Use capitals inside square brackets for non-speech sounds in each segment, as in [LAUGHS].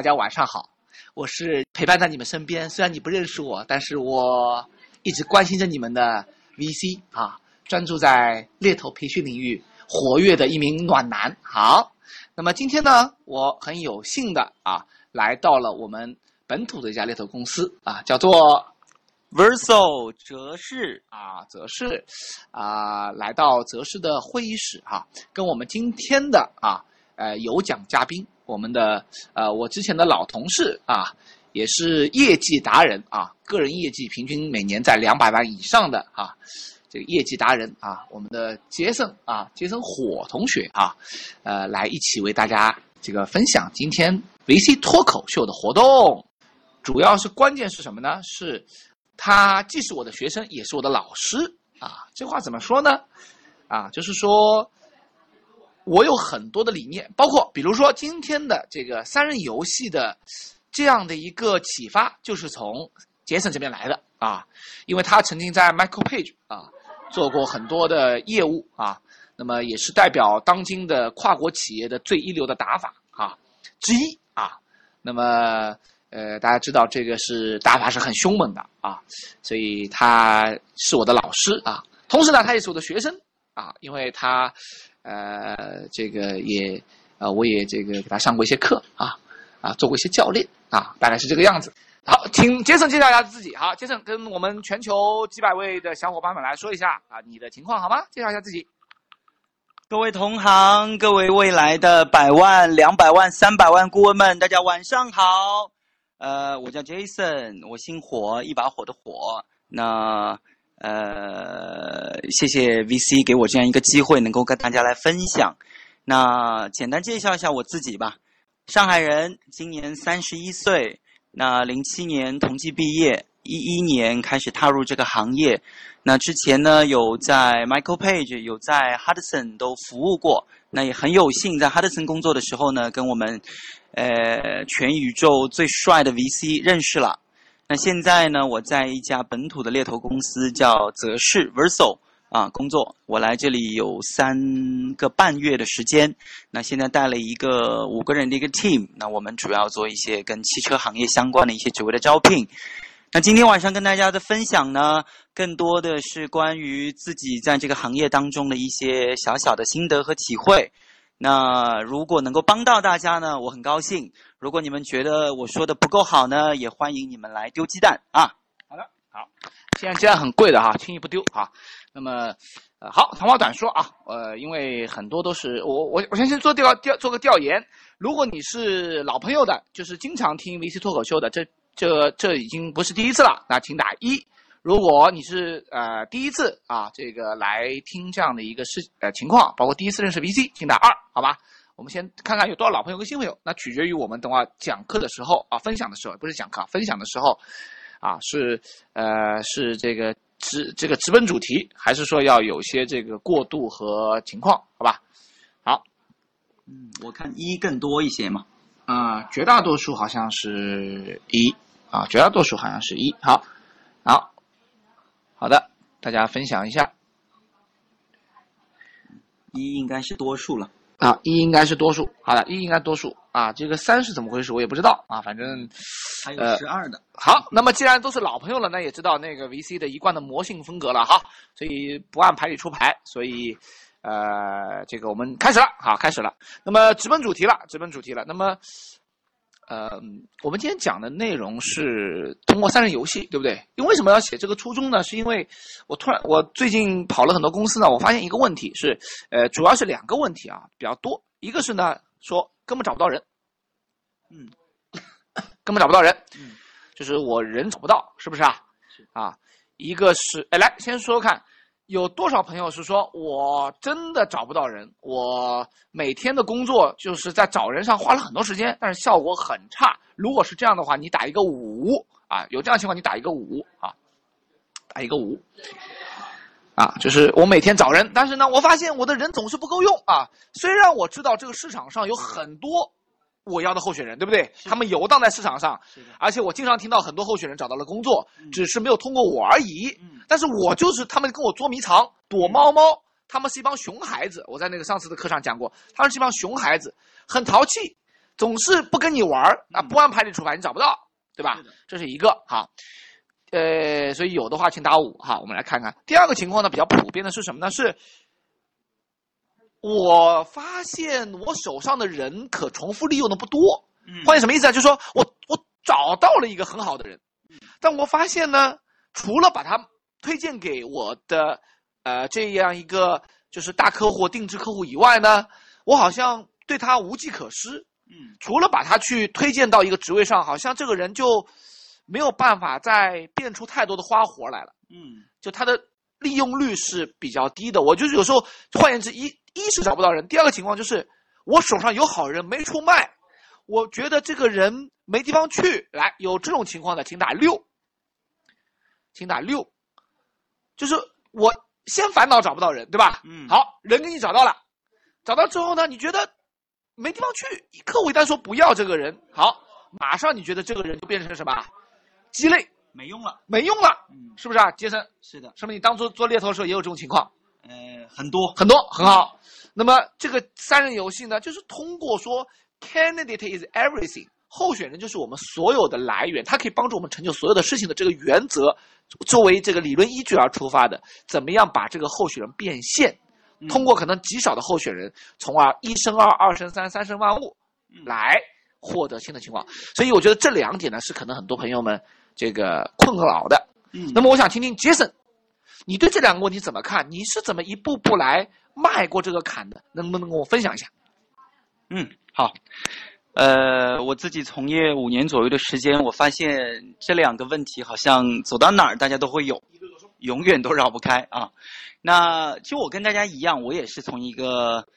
大家晚上好，我是陪伴在你们身边，虽然你不认识我，但是我一直关心着你们的 VC 啊，专注在猎头培训领域活跃的一名暖男。好，那么今天呢，我很有幸的啊，来到了我们本土的一家猎头公司啊，叫做 Verso 泽氏啊，泽氏啊，来到泽氏的会议室哈、跟我们今天的啊呃有奖嘉宾，我们的呃我之前的老同事啊，也是业绩达人啊，个人业绩平均每年在两百万以上的啊，这个业绩达人啊，我们的杰森啊，杰森火同学啊，呃，来一起为大家这个分享今天 VC 脱口秀的活动，主要是关键是什么呢？是他既是我的学生，也是我的老师啊。这话怎么说呢？啊，就是说，我有很多的理念，包括比如说今天的这个三人游戏的这样的一个启发，就是从杰森这边来的啊，因为他曾经在 Michael Page 啊做过很多的业务啊，那么也是代表当今的跨国企业的最一流的打法啊之一啊。那么呃，大家知道这个是打法是很凶猛的啊，所以他是我的老师啊，同时呢，他也是我的学生啊，因为他呃这个也呃我也这个给他上过一些课啊啊做过一些教练啊，大概是这个样子。好，请杰森介绍一下自己。好，杰森跟我们全球几百位的小伙伴们来说一下啊你的情况好吗？介绍一下自己。各位同行，各位未来的百万、两百万、三百万顾问们，大家晚上好。呃，我叫 Jason，我姓火，一把火的火。那呃，谢谢 VC 给我这样一个机会，能够跟大家来分享。那简单介绍一下我自己吧，上海人，今年三十一岁。那零七年同济毕业，一一年开始踏入这个行业。那之前呢，有在 Michael Page，有在 Hudson 都服务过。那也很有幸在 Hudson 工作的时候呢，跟我们呃全宇宙最帅的 VC 认识了。那现在呢，我在一家本土的猎头公司叫泽氏 Verso 啊工作。我来这里有三个半月的时间。那现在带了一个五个人的一个 team。那我们主要做一些跟汽车行业相关的一些职位的招聘。那今天晚上跟大家的分享呢，更多的是关于自己在这个行业当中的一些小小的心得和体会。那如果能够帮到大家呢，我很高兴。如果你们觉得我说的不够好呢，也欢迎你们来丢鸡蛋啊。好的，好，现在鸡蛋很贵的哈，轻易不丢哈。那么，呃，好，长话短说啊，呃，因为很多都是我我我先先做调调做个调研。如果你是老朋友的，就是经常听 VC 脱口秀的，这这这已经不是第一次了，那请打一。如果你是呃第一次啊，这个来听这样的一个事呃情况，包括第一次认识 VC，请打二，好吧？我们先看看有多少老朋友跟新朋友，那取决于我们等会讲课的时候啊，分享的时候不是讲课，分享的时候，啊是呃是这个直这个直奔主题，还是说要有些这个过渡和情况，好吧？好，嗯，我看一更多一些嘛。啊、绝大多数好像是一啊，绝大多数好像是一。好，大家分享一下一应该是多数了。啊，一应该是多数。好了，一应该多数啊，这个三是怎么回事我也不知道啊，反正还有十二的。好，那么既然都是老朋友了，那也知道那个 VC 的一贯的魔性风格了哈，所以不按牌理出牌，所以呃，这个我们开始了，好，开始了。那么直奔主题了，直奔主题了。那么呃，我们今天讲的内容是通过三人游戏，对不对？因为为什么要写这个初衷呢？是因为我突然我最近跑了很多公司呢，我发现一个问题是，呃，主要是两个问题啊比较多，一个是呢说根本找不到人，嗯，根本找不到人，嗯，就是我人找不到，是不是啊？是啊，一个是，哎，来先说说看，有多少朋友是说我真的找不到人，我每天的工作就是在找人上花了很多时间，但是效果很差。如果是这样的话，你打一个五啊，有这样情况你打一个五啊，打一个五。啊，就是我每天找人，但是呢，我发现我的人总是不够用啊。虽然我知道这个市场上有很多我要的候选人，对不对？他们游荡在市场上，而且我经常听到很多候选人找到了工作，只是没有通过我而已。嗯但是我就是他们跟我捉迷藏、躲猫猫，他们是一帮熊孩子。我在那个上次的课上讲过，他们是一帮熊孩子，很淘气，总是不跟你玩儿啊，嗯不按牌理出牌，你找不到，对吧是？这是一个哈。呃，所以有的话请打五哈。我们来看看第二个情况呢，比较普遍的是什么呢？是我发现我手上的人可重复利用的不多。嗯换言什么意思啊？就是说我我找到了一个很好的人，但我发现呢，除了把他推荐给我的呃这样一个就是大客户、定制客户以外呢，我好像对他无计可施。嗯除了把他去推荐到一个职位上，好像这个人就没有办法再变出太多的花活来了。嗯就他的利用率是比较低的。我就是有时候，换言之，一一是找不到人，第二个情况就是我手上有好人没出卖，我觉得这个人没地方去。来，有这种情况的，请打六，请打六。就是我先烦恼找不到人，对吧？嗯好，人给你找到了，找到之后呢，你觉得没地方去，客户一旦说不要这个人，好，马上你觉得这个人就变成什么？鸡肋，没用了。没用了，嗯，是不是啊，杰森？是的，说明你当初做猎头的时候也有这种情况，呃，很多。很多很好。那么这个三人游戏呢，就是通过说 candidate is everything，候选人就是我们所有的来源，它可以帮助我们成就所有的事情的这个原则，作为这个理论依据而出发的，怎么样把这个候选人变现？嗯通过可能极少的候选人，从而一生二，二生三，三生万物，嗯来获得新的情况。所以我觉得这两点呢，是可能很多朋友们这个困扰的。嗯那么我想听听杰森，你对这两个问题怎么看？你是怎么一步步来迈过这个坎的？能不能跟我分享一下？嗯，好。呃，我自己从业五年左右的时间，我发现这两个问题好像走到哪儿大家都会有，永远都绕不开啊。那其实我跟大家一样，我也是从一个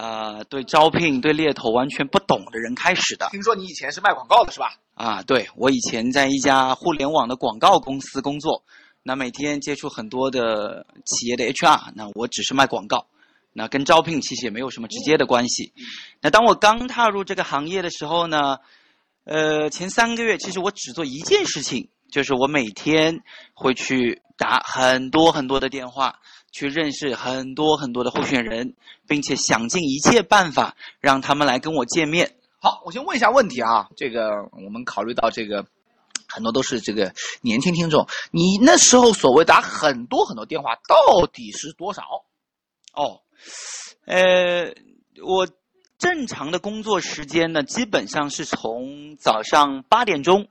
呃对招聘、对猎头完全不懂的人开始的听说你以前是卖广告的是吧？啊。对我以前在一家互联网的广告公司工作，那每天接触很多的企业的 HR，那我只是卖广告。那跟招聘其实也没有什么直接的关系。那当我刚踏入这个行业的时候呢，呃，前三个月其实我只做一件事情，就是我每天会去打很多很多的电话，去认识很多很多的候选人，并且想尽一切办法让他们来跟我见面。好，我先问一下问题啊，这个我们考虑到这个很多都是这个年轻听众，你那时候所谓打很多很多电话，到底是多少？哦，呃，我正常的工作时间呢，基本上是从早上八点钟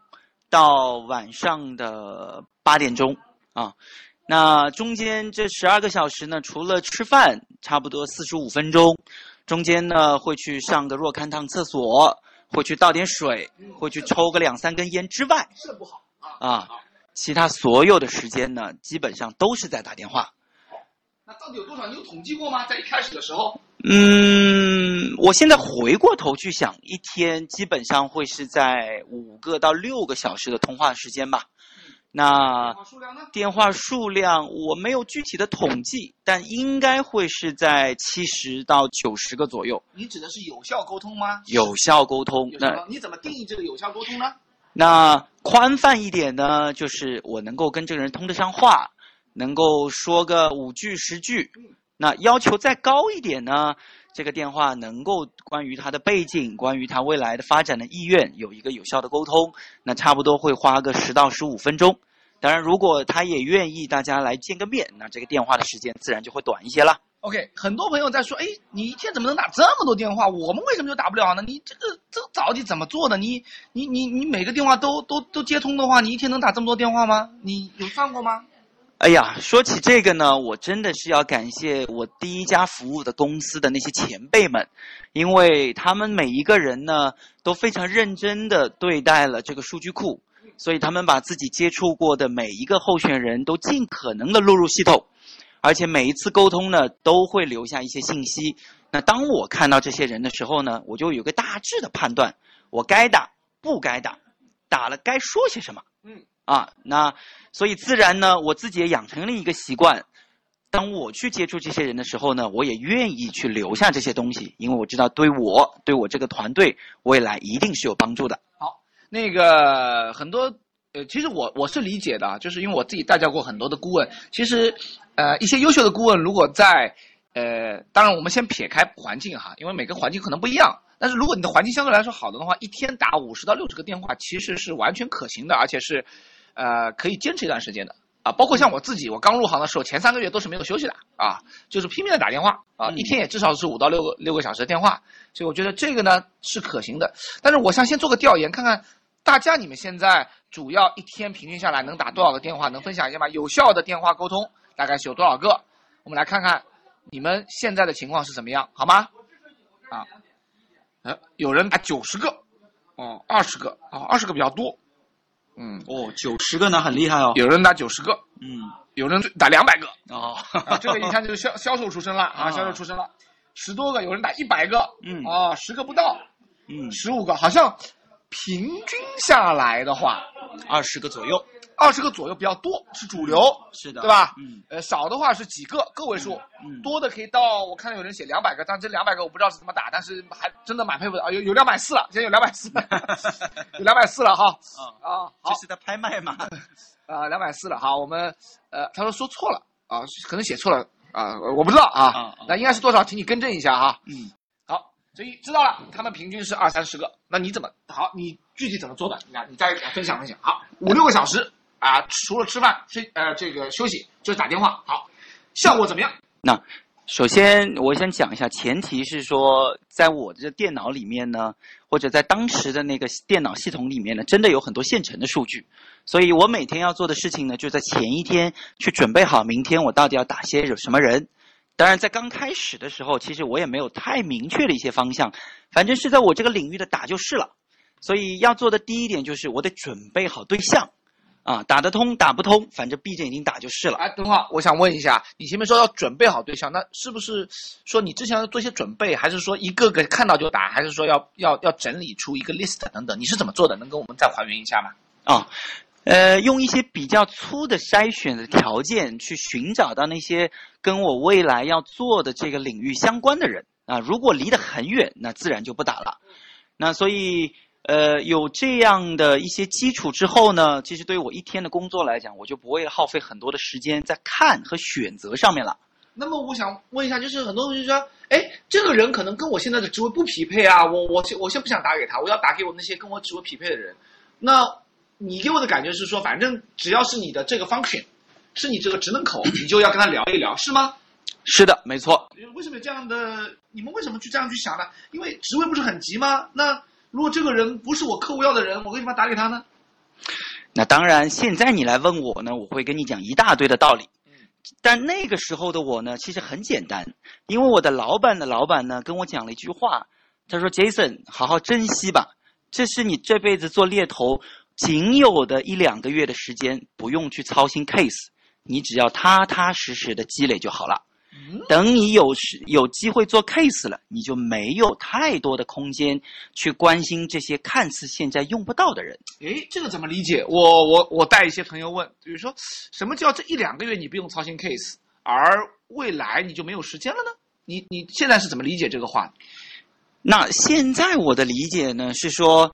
到晚上的八点钟啊。那中间这十二个小时呢，除了吃饭，差不多四十五分钟，中间呢会去上个若干趟厕所，会去倒点水，会去抽个两三根烟之外肾不好啊，其他所有的时间呢，基本上都是在打电话。那到底有多少？你有统计过吗？在一开始的时候？嗯，我现在回过头去想，一天基本上会是在五个到六个小时的通话时间吧。那电话数量我没有具体的统计，但应该会是在七十到九十个左右。你指的是有效沟通吗？有效沟通，那你怎么定义这个有效沟通呢？那宽泛一点呢，就是我能够跟这个人通得上话，能够说个五句十句。那要求再高一点呢，这个电话能够关于他的背景、关于他未来的发展的意愿有一个有效的沟通，那差不多会花个十到十五分钟。当然，如果他也愿意大家来见个面，那这个电话的时间自然就会短一些了。OK，很多朋友在说，哎，你一天怎么能打这么多电话？我们为什么就打不了呢？你这个这个到底怎么做的？你你你你每个电话都都都接通的话，你一天能打这么多电话吗？你有算过吗？哎呀，说起这个呢，我真的是要感谢我第一家服务的公司的那些前辈们，因为他们每一个人呢都非常认真的对待了这个数据库，所以他们把自己接触过的每一个候选人都尽可能的录入系统，而且每一次沟通呢都会留下一些信息。那当我看到这些人的时候呢，我就有个大致的判断，我该打不该打，打了该说些什么。嗯。啊，那所以自然呢，我自己也养成了一个习惯。当我去接触这些人的时候呢，我也愿意去留下这些东西，因为我知道对我对我这个团队未来一定是有帮助的。好那个很多呃，其实我我是理解的，啊，就是因为我自己带教过很多的顾问。其实，呃，一些优秀的顾问如果在呃，当然我们先撇开环境哈，因为每个环境可能不一样。但是如果你的环境相对来说好的话，一天打五十到六十个电话其实是完全可行的，而且是，呃，可以坚持一段时间的啊。包括像我自己，我刚入行的时候，前三个月都是没有休息的啊，就是拼命的打电话啊，嗯一天也至少是五到六个六个小时的电话，所以我觉得这个呢是可行的。但是我想先做个调研，看看大家你们现在主要一天平均下来能打多少个电话，能分享一下吗？有效的电话沟通大概是有多少个？我们来看看你们现在的情况是怎么样，好吗？啊，呃，有人打九十个，哦，二十个啊，二十个比较多，嗯，哦，九十个呢，很厉害哦。有人打九十个，嗯，有人打两百个，哦，啊，这个一看就是销销售出身了啊，啊。销售出身了，十多个，有人打一百个，嗯啊，十个不到，嗯，十五个，好像平均下来的话，二十个左右。二十个左右比较多，是主流，是的，对吧？嗯呃，少的话是几个个位数，嗯，多的可以到，我看到有人写两百个，但这两百个我不知道是怎么打，但是还真的蛮佩服的啊，有有两百四了，现在有两百四，[LAUGHS] 有两百四了哈，啊，啊，好这，是在拍卖嘛？[LAUGHS] 啊，两百四了，哈，我们呃，他说说错了啊，可能写错了啊，我不知道啊那应该是多少，请你更正一下哈。嗯，好，所以知道了，他们平均是二三十个，那你怎么好？你具体怎么做的？你看，你再分享分享。好，五六个小时啊，除了吃饭睡呃这个休息就是打电话，好，效果怎么样？那首先我先讲一下，前提是说，在我的电脑里面呢，或者在当时的那个电脑系统里面呢，真的有很多现成的数据，所以我每天要做的事情呢，就在前一天去准备好明天我到底要打些什么人。当然，在刚开始的时候，其实我也没有太明确的一些方向，反正是在我这个领域的打就是了。所以要做的第一点就是我得准备好对象，啊，打得通打不通，反正闭着眼睛打就是了。哎，等会儿我想问一下，你前面说要准备好对象，那是不是说你之前要做一些准备，还是说一个个看到就打，还是说要要要整理出一个 list 等等？你是怎么做的？能跟我们再还原一下吗？啊，呃，用一些比较粗的筛选的条件去寻找到那些跟我未来要做的这个领域相关的人啊。如果离得很远，那自然就不打了。那所以，呃，有这样的一些基础之后呢，其实对于我一天的工作来讲，我就不会耗费很多的时间在看和选择上面了。那么我想问一下，就是很多同学说，哎，这个人可能跟我现在的职位不匹配啊，我我先我先不想打给他，我要打给我那些跟我职位匹配的人。那你给我的感觉是说，反正只要是你的这个 function，是你这个职能口，你就要跟他聊一聊，是吗？是的，没错。为什么有这样的？你们为什么去这样去想呢？因为职位不是很急吗？那如果这个人不是我客户要的人，我为什么要打给他呢？那当然，现在你来问我呢，我会跟你讲一大堆的道理。但那个时候的我呢，其实很简单，因为我的老板的老板呢跟我讲了一句话，他说：“Jason，好好珍惜吧，这是你这辈子做猎头仅有的一两个月的时间，不用去操心 case，你只要踏踏实实的积累就好了。嗯，等你有时有机会做 case 了，你就没有太多的空间去关心这些看似现在用不到的人。诶，这个怎么理解？我我我带一些朋友问，比如说，什么叫这一两个月你不用操心 case，而未来你就没有时间了呢？你你现在是怎么理解这个话的？那现在我的理解呢是说，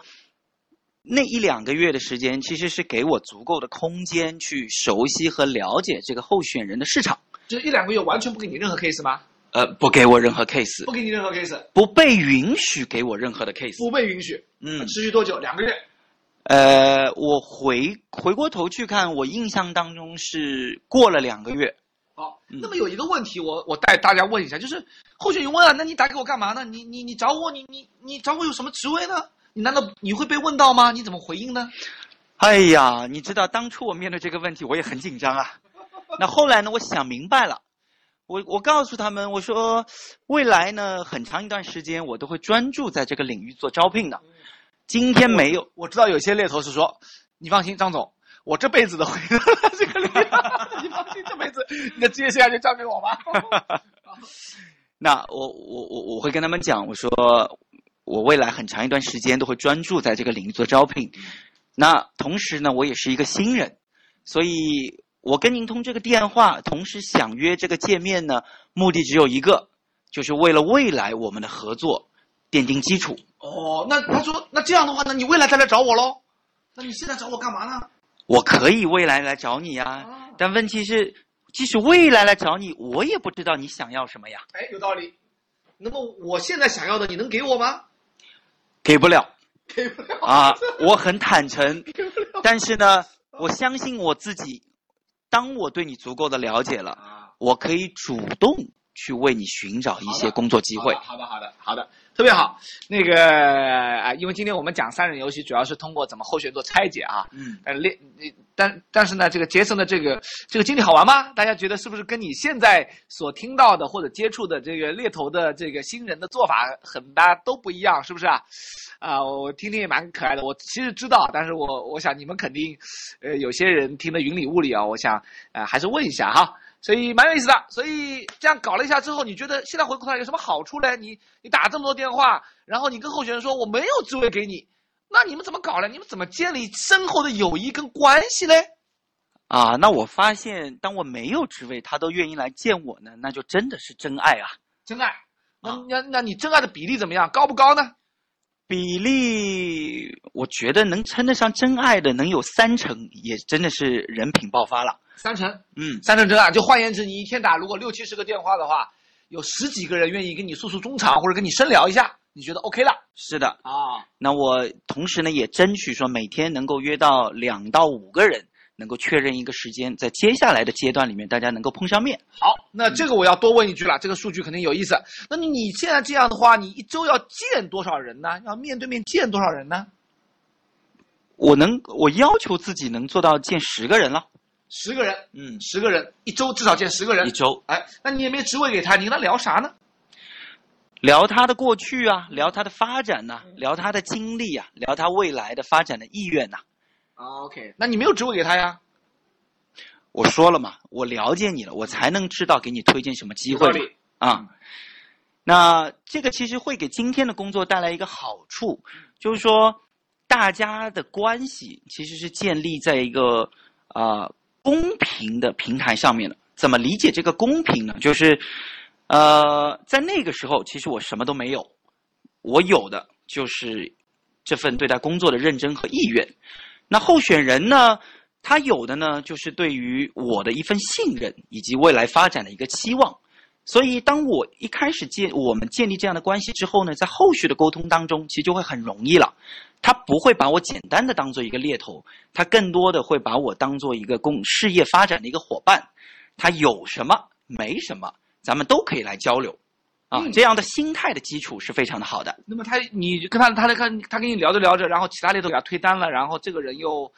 那一两个月的时间其实是给我足够的空间去熟悉和了解这个候选人的市场，这一两个月完全不给你任何 case 吗？呃，不给我任何 case，不给你任何 case，不被允许给我任何的 case。不被允许。嗯，持续多久？两个月。呃，我回回过头去看，我印象当中是过了两个月。好，嗯那么有一个问题我，我带大家问一下，就是候选人问啊，那你打给我干嘛呢？你你你找我，你你你找我有什么职位呢？你难道你会被问到吗？你怎么回应呢？哎呀，你知道当初我面对这个问题，我也很紧张啊。[LAUGHS] 那后来呢，我想明白了，我我告诉他们，我说未来呢，很长一段时间我都会专注在这个领域做招聘的。今天没有，我知道有些猎头是说，你放心，张总，我这辈子都会 [LAUGHS] 这个领域，你放心，这辈子 [LAUGHS] 你的职业生涯就交给我吧。那我我我我会跟他们讲，我说我未来很长一段时间都会专注在这个领域做招聘。那同时呢，我也是一个新人，所以我跟您通这个电话，同时想约这个见面呢，目的只有一个，就是为了未来我们的合作奠定基础。哦，那他说，那这样的话，呢你未来再来找我喽？那你现在找我干嘛呢？我可以未来来找你呀，啊，但问题是，即使未来来找你，我也不知道你想要什么呀。哎，有道理。那么我现在想要的，你能给我吗？给不了。给不了。啊，我很坦诚，但是呢，我相信我自己，当我对你足够的了解了，啊。我可以主动去为你寻找一些工作机会。好的，好的，好的，特别好。那个啊，因为今天我们讲三人游戏，主要是通过怎么候选做拆解啊。嗯，但练，但但是呢，这个杰森的这个这个经历好玩吗？大家觉得是不是跟你现在所听到的或者接触的这个猎头的这个新人的做法很大都不一样，是不是啊？啊，我听听也蛮可爱的。我其实知道，但是我我想你们肯定，呃，有些人听得云里雾里啊。我想，呃，还是问一下哈。所以蛮有意思的。所以这样搞了一下之后，你觉得现在回过头来有什么好处呢？你你打这么多电话，然后你跟候选人说我没有职位给你，那你们怎么搞呢？你们怎么建立深厚的友谊跟关系嘞？啊，那我发现，当我没有职位，他都愿意来见我呢，那就真的是真爱啊！真爱，那啊那那你真爱的比例怎么样？高不高呢？比例，我觉得能称得上真爱的，能有三成，也真的是人品爆发了。三成，嗯，三成真爱。就换言之，你一天打如果六七十个电话的话，有十几个人愿意跟你诉诉衷肠，或者跟你深聊一下，你觉得 OK 了是的。啊？那我同时呢，也争取说每天能够约到两到五个人，能够确认一个时间，在接下来的阶段里面，大家能够碰上面。好，那这个我要多问一句了，这个数据肯定有意思。那你你现在这样的话，你一周要见多少人呢？要面对面见多少人呢？我能，我要求自己能做到见十个人了。十个人，嗯，十个人，一周至少见十个人一。周哎，那你也没职位给他，你跟他聊啥呢？聊他的过去啊，聊他的发展呐、聊他的经历啊，聊他未来的发展的意愿呐、啊，OK，那你没有职位给他呀？我说了嘛，我了解你了，我才能知道给你推荐什么机会。啊。那这个其实会给今天的工作带来一个好处，就是说大家的关系其实是建立在一个啊、呃公平的平台上面的。怎么理解这个公平呢？就是呃，在那个时候，其实我什么都没有，我有的就是这份对待工作的认真和意愿。那候选人呢，他有的呢，就是对于我的一份信任以及未来发展的一个期望。所以，当我一开始建我们建立这样的关系之后呢，在后续的沟通当中，其实就会很容易了。他不会把我简单的当做一个猎头，他更多的会把我当做一个公事业发展的一个伙伴。他有什么没什么，咱们都可以来交流。啊，嗯这样的心态的基础是非常的好的。那么他你跟他他跟他跟你聊着聊着，然后其他猎头给他推单了，然后这个人又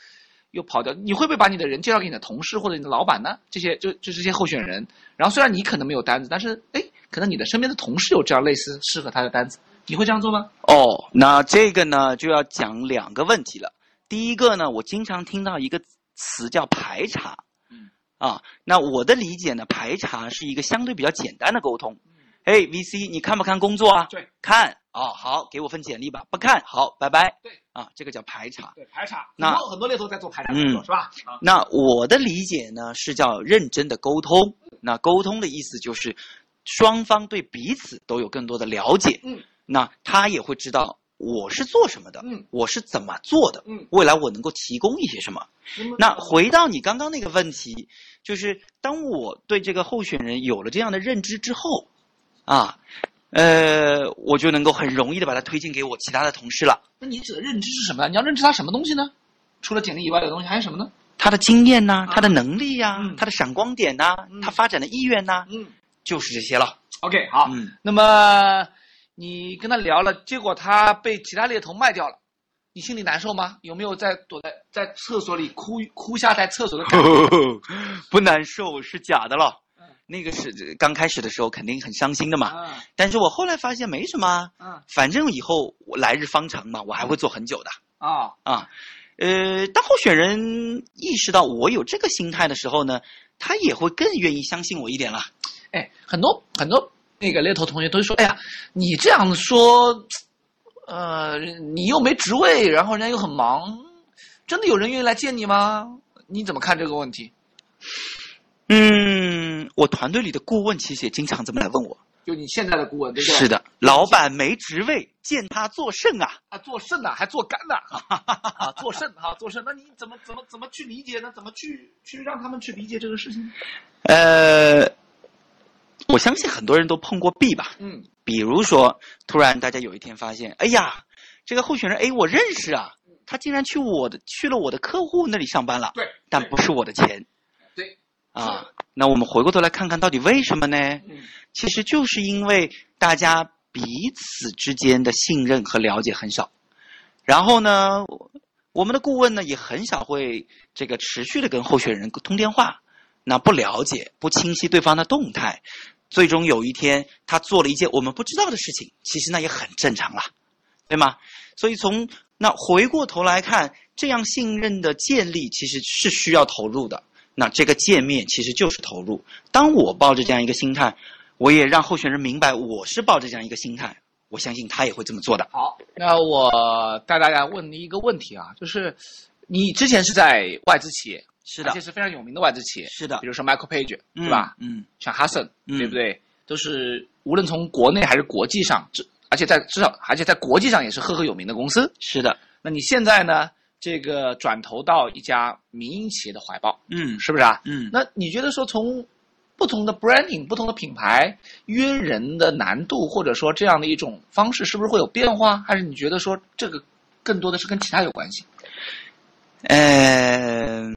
又跑掉，你会不会把你的人介绍给你的同事或者你的老板呢？这些就就这些候选人，然后虽然你可能没有单子，但是哎，可能你的身边的同事有这样类似适合他的单子，你会这样做吗？哦，那这个呢就要讲两个问题了。第一个呢，我经常听到一个词叫排查，嗯，啊，那我的理解呢，排查是一个相对比较简单的沟通。哎，VC，你看不看工作啊？对，看。哦，好，给我份简历吧。不看，好，拜拜。对，啊，这个叫排查。对，排查，那很多很多猎头在做排查工作、嗯是吧？啊，那我的理解呢是叫认真的沟通。那沟通的意思就是双方对彼此都有更多的了解。嗯，那他也会知道我是做什么的，嗯，我是怎么做的，嗯，未来我能够提供一些什么。么那回到你刚刚那个问题，就是当我对这个候选人有了这样的认知之后，啊，呃，我就能够很容易的把它推荐给我其他的同事了。那你指的认知是什么？你要认知他什么东西呢？除了简历以外的东西还有什么呢？他的经验呐、啊他的能力呀、嗯他的闪光点呐、嗯他发展的意愿呐、嗯就是这些了。，OK，好，嗯，那么你跟他聊了，结果他被其他猎头卖掉了，你心里难受吗？有没有在躲在在厕所里哭哭下在厕所的感觉？[LAUGHS] 不难受，是假的了嗯。那个是刚开始的时候肯定很伤心的嘛，嗯但是我后来发现没什么反正以后我来日方长嘛，我还会做很久的啊，啊。呃，当候选人意识到我有这个心态的时候呢，他也会更愿意相信我一点了。哎，很多很多那个猎头同学都说，哎呀，你这样说，呃，你又没职位，然后人家又很忙，真的有人愿意来见你吗？你怎么看这个问题？嗯，我团队里的顾问其实也经常这么来问我。就你现在的顾问，对不对？是的，老板没职位，见他做甚啊？[LAUGHS] 啊，做肾呐、还做肝呐、啊，做肾哈、做肾，那你怎么怎么怎么去理解呢？怎么去去让他们去理解这个事情？呃，我相信很多人都碰过壁吧。嗯比如说，突然大家有一天发现，哎呀，这个候选人 A 我认识啊，他竟然去我的去了我的客户那里上班了，对，但不是我的钱对，啊。那我们回过头来看看到底为什么呢？嗯其实就是因为大家彼此之间的信任和了解很少，然后呢，我们的顾问呢也很少会这个持续的跟候选人通电话，那不了解、不清晰对方的动态，最终有一天他做了一件我们不知道的事情，其实那也很正常啦，对吗？所以从那回过头来看，这样信任的建立其实是需要投入的。那这个界面其实就是投入。当我抱着这样一个心态，我也让候选人明白我是抱着这样一个心态，我相信他也会这么做的。好，那我带大家问你一个问题啊，就是你之前是在外资企业，是的而且是非常有名的外资企业，是的比，如说 Michael Page，对吧？嗯，像 Hudson，嗯对不对？都是无论从国内还是国际上，至而且在至少而且在国际上也是赫赫有名的公司。是的，那你现在呢？这个转投到一家民营企业的怀抱，嗯是不是啊？嗯，那你觉得说从不同的 branding、不同的品牌约人的难度，或者说这样的一种方式，是不是会有变化？还是你觉得说这个更多的是跟其他有关系？呃，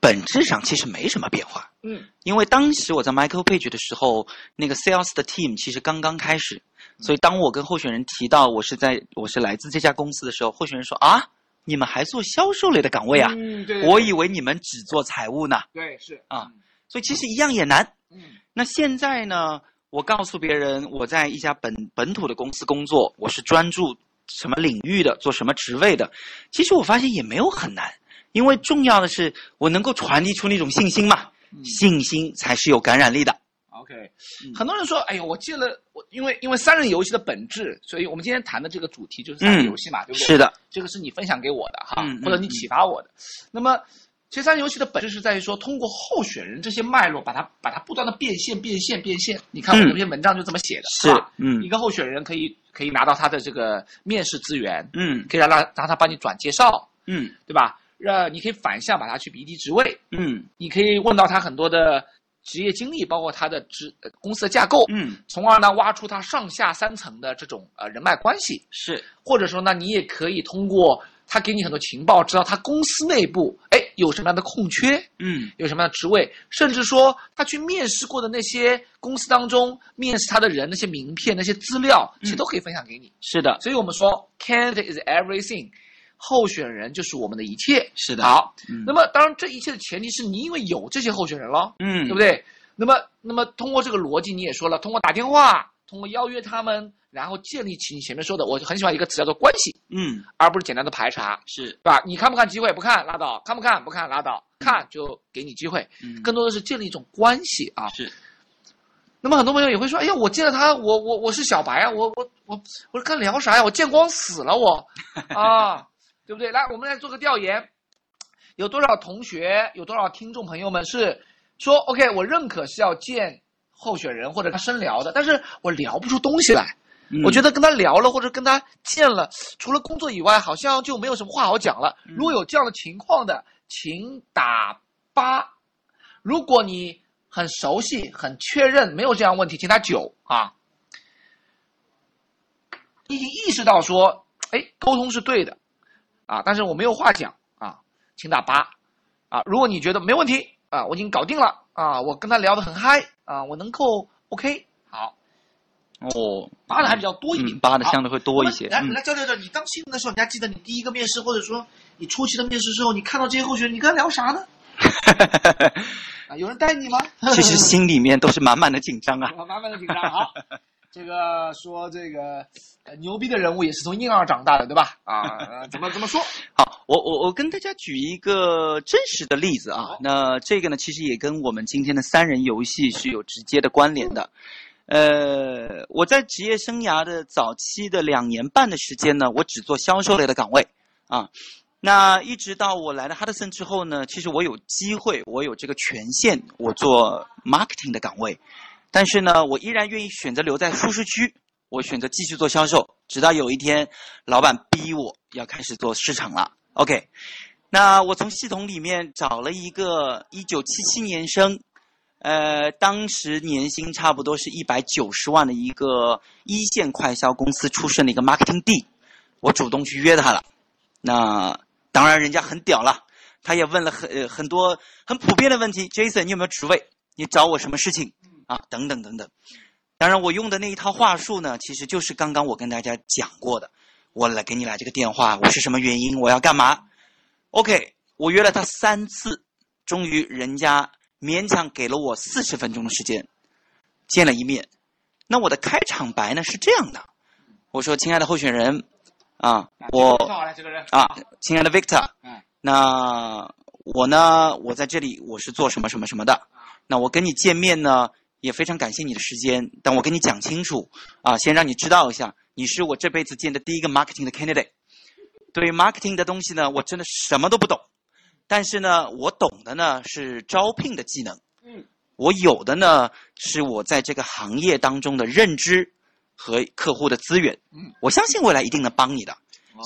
本质上其实没什么变化。嗯因为当时我在 Michael Page 的时候，那个 sales 的 team 其实刚刚开始，所以当我跟候选人提到我是在我是来自这家公司的时候，候选人说啊，你们还做销售类的岗位啊？嗯，对我以为你们只做财务呢。对是啊，所以其实一样也难。嗯那现在呢，我告诉别人我在一家本本土的公司工作，我是专注什么领域的，做什么职位的。其实我发现也没有很难，因为重要的是我能够传递出那种信心嘛，嗯信心才是有感染力的。OK，嗯很多人说，哎呦，我借了我，因为因为三人游戏的本质，所以我们今天谈的这个主题就是三人游戏嘛，对不对？是的，这个是你分享给我的哈，或者你启发我的。那么，其实三人游戏的本质是在于说，通过候选人这些脉络，把它把它不断的变现、变现、变现。你看我嗯这篇文章就这么写的，是吧？嗯一个候选人可以可以拿到他的这个面试资源，嗯可以让他让他帮你转介绍，嗯对吧？让你可以反向把他去比敌职位，嗯你可以问到他很多的职业经历，包括他的职、呃公司的架构，嗯，从而呢挖出他上下三层的这种呃人脉关系。是或者说呢，你也可以通过他给你很多情报，知道他公司内部哎有什么样的空缺，嗯有什么样的职位，甚至说他去面试过的那些公司当中面试他的人那些名片、那些资料，其实都可以分享给你。是的，所以我们说，candidate is everything，候选人就是我们的一切。是的。好，嗯那么当然这一切的前提是你因为有这些候选人了，嗯，对不对？那么，那么通过这个逻辑，你也说了，通过打电话，通过邀约他们，然后建立起你前面说的，我很喜欢一个词叫做关系，嗯，而不是简单的排查，是对吧？你看不看机会？不看拉倒，看不看？不看拉倒，看就给你机会，嗯更多的是建立一种关系啊。是那么很多朋友也会说，哎呀，我见了他，我我我是小白啊，我我我我是跟他聊啥呀？我见光死了我，啊，[LAUGHS] 对不对？来，我们来做个调研，有多少同学，有多少听众朋友们是说，OK，我认可是要见候选人或者他深聊的，但是我聊不出东西来。我觉得得跟他聊了或者跟他见了，除了工作以外，好像就没有什么话好讲了。如果有这样的情况的，请打八。如果你很熟悉、很确认没有这样问题，请打九啊。你已经意识到说，哎，沟通是对的啊，但是我没有话讲啊，请打八啊。如果你觉得没问题啊，我已经搞定了啊，我跟他聊得很嗨啊，我能够 OK 好，哦，八的还比较多一点，嗯，八的相对会多一些。来嗯来，教教教，你当新人的时候，你还记得你第一个面试，或者说你初期的面试时候，你看到这些候选人，你跟他聊啥呢？[LAUGHS] 啊，有人带你吗？其实心里面都是满满的紧张啊。我慢慢的紧张啊。这个说这个呃牛逼的人物也是从婴儿长大的，对吧？啊，呃怎么怎么说？好，我我我跟大家举一个真实的例子啊。那这个呢，其实也跟我们今天的三人游戏是有直接的关联的。呃，我在职业生涯的早期的两年半的时间呢，我只做销售类的岗位啊。那一直到我来了哈德森之后呢，其实我有机会，我有这个权限，我做 marketing 的岗位，但是呢，我依然愿意选择留在舒适区，我选择继续做销售，直到有一天，老板逼我要开始做市场了。OK，那我从系统里面找了一个一九七七年生，呃，当时年薪差不多是一百九十万的一个一线快销公司出身的一个 marketing D，我主动去约他了。那当然，人家很屌了，他也问了很呃很多很普遍的问题。Jason，你有没有职位？你找我什么事情？啊，等等等等。当然，我用的那一套话术呢，其实就是刚刚我跟大家讲过的。我来给你来这个电话，我是什么原因？我要干嘛？OK，我约了他三次，终于人家勉强给了我四十分钟的时间，见了一面。那我的开场白呢是这样的，我说：“亲爱的候选人，啊，我啊，亲爱的 Victor，那我呢，我在这里我是做什么什么什么的。那我跟你见面呢，也非常感谢你的时间。但我跟你讲清楚，啊，先让你知道一下。”你是我这辈子见的第一个 marketing 的 candidate。对于 marketing 的东西呢，我真的什么都不懂。但是呢，我懂的呢是招聘的技能。嗯。我有的呢是我在这个行业当中的认知和客户的资源。嗯。我相信未来一定能帮你的。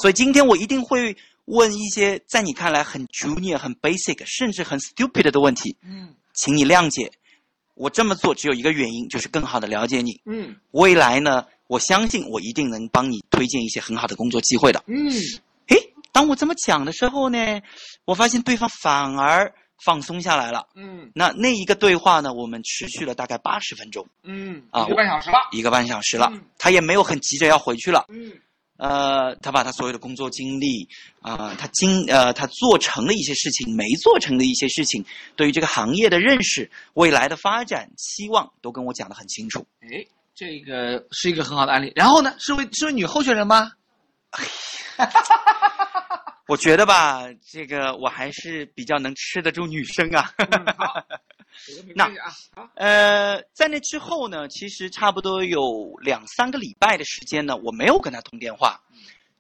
所以今天我一定会问一些在你看来很 junior、很 basic，甚至很 stupid 的问题。嗯。请你谅解。我这么做只有一个原因，就是更好的了解你。嗯。未来呢？我相信我一定能帮你推荐一些很好的工作机会的。嗯，诶，当我这么讲的时候呢，我发现对方反而放松下来了。嗯，那那一个对话呢，我们持续了大概八十分钟。嗯，啊，一个半小时了。一个半小时了，他也没有很急着要回去了。嗯，呃，他把他所有的工作经历啊，他经呃他做成的一些事情，没做成的一些事情，对于这个行业的认识、未来的发展期望，都跟我讲的很清楚。诶。这个是一个很好的案例。然后呢，是位是位女候选人吗？[LAUGHS] 我觉得吧，这个我还是比较能吃得住女生啊。[LAUGHS] 那呃，在那之后呢，其实差不多有两三个礼拜的时间呢，我没有跟他通电话，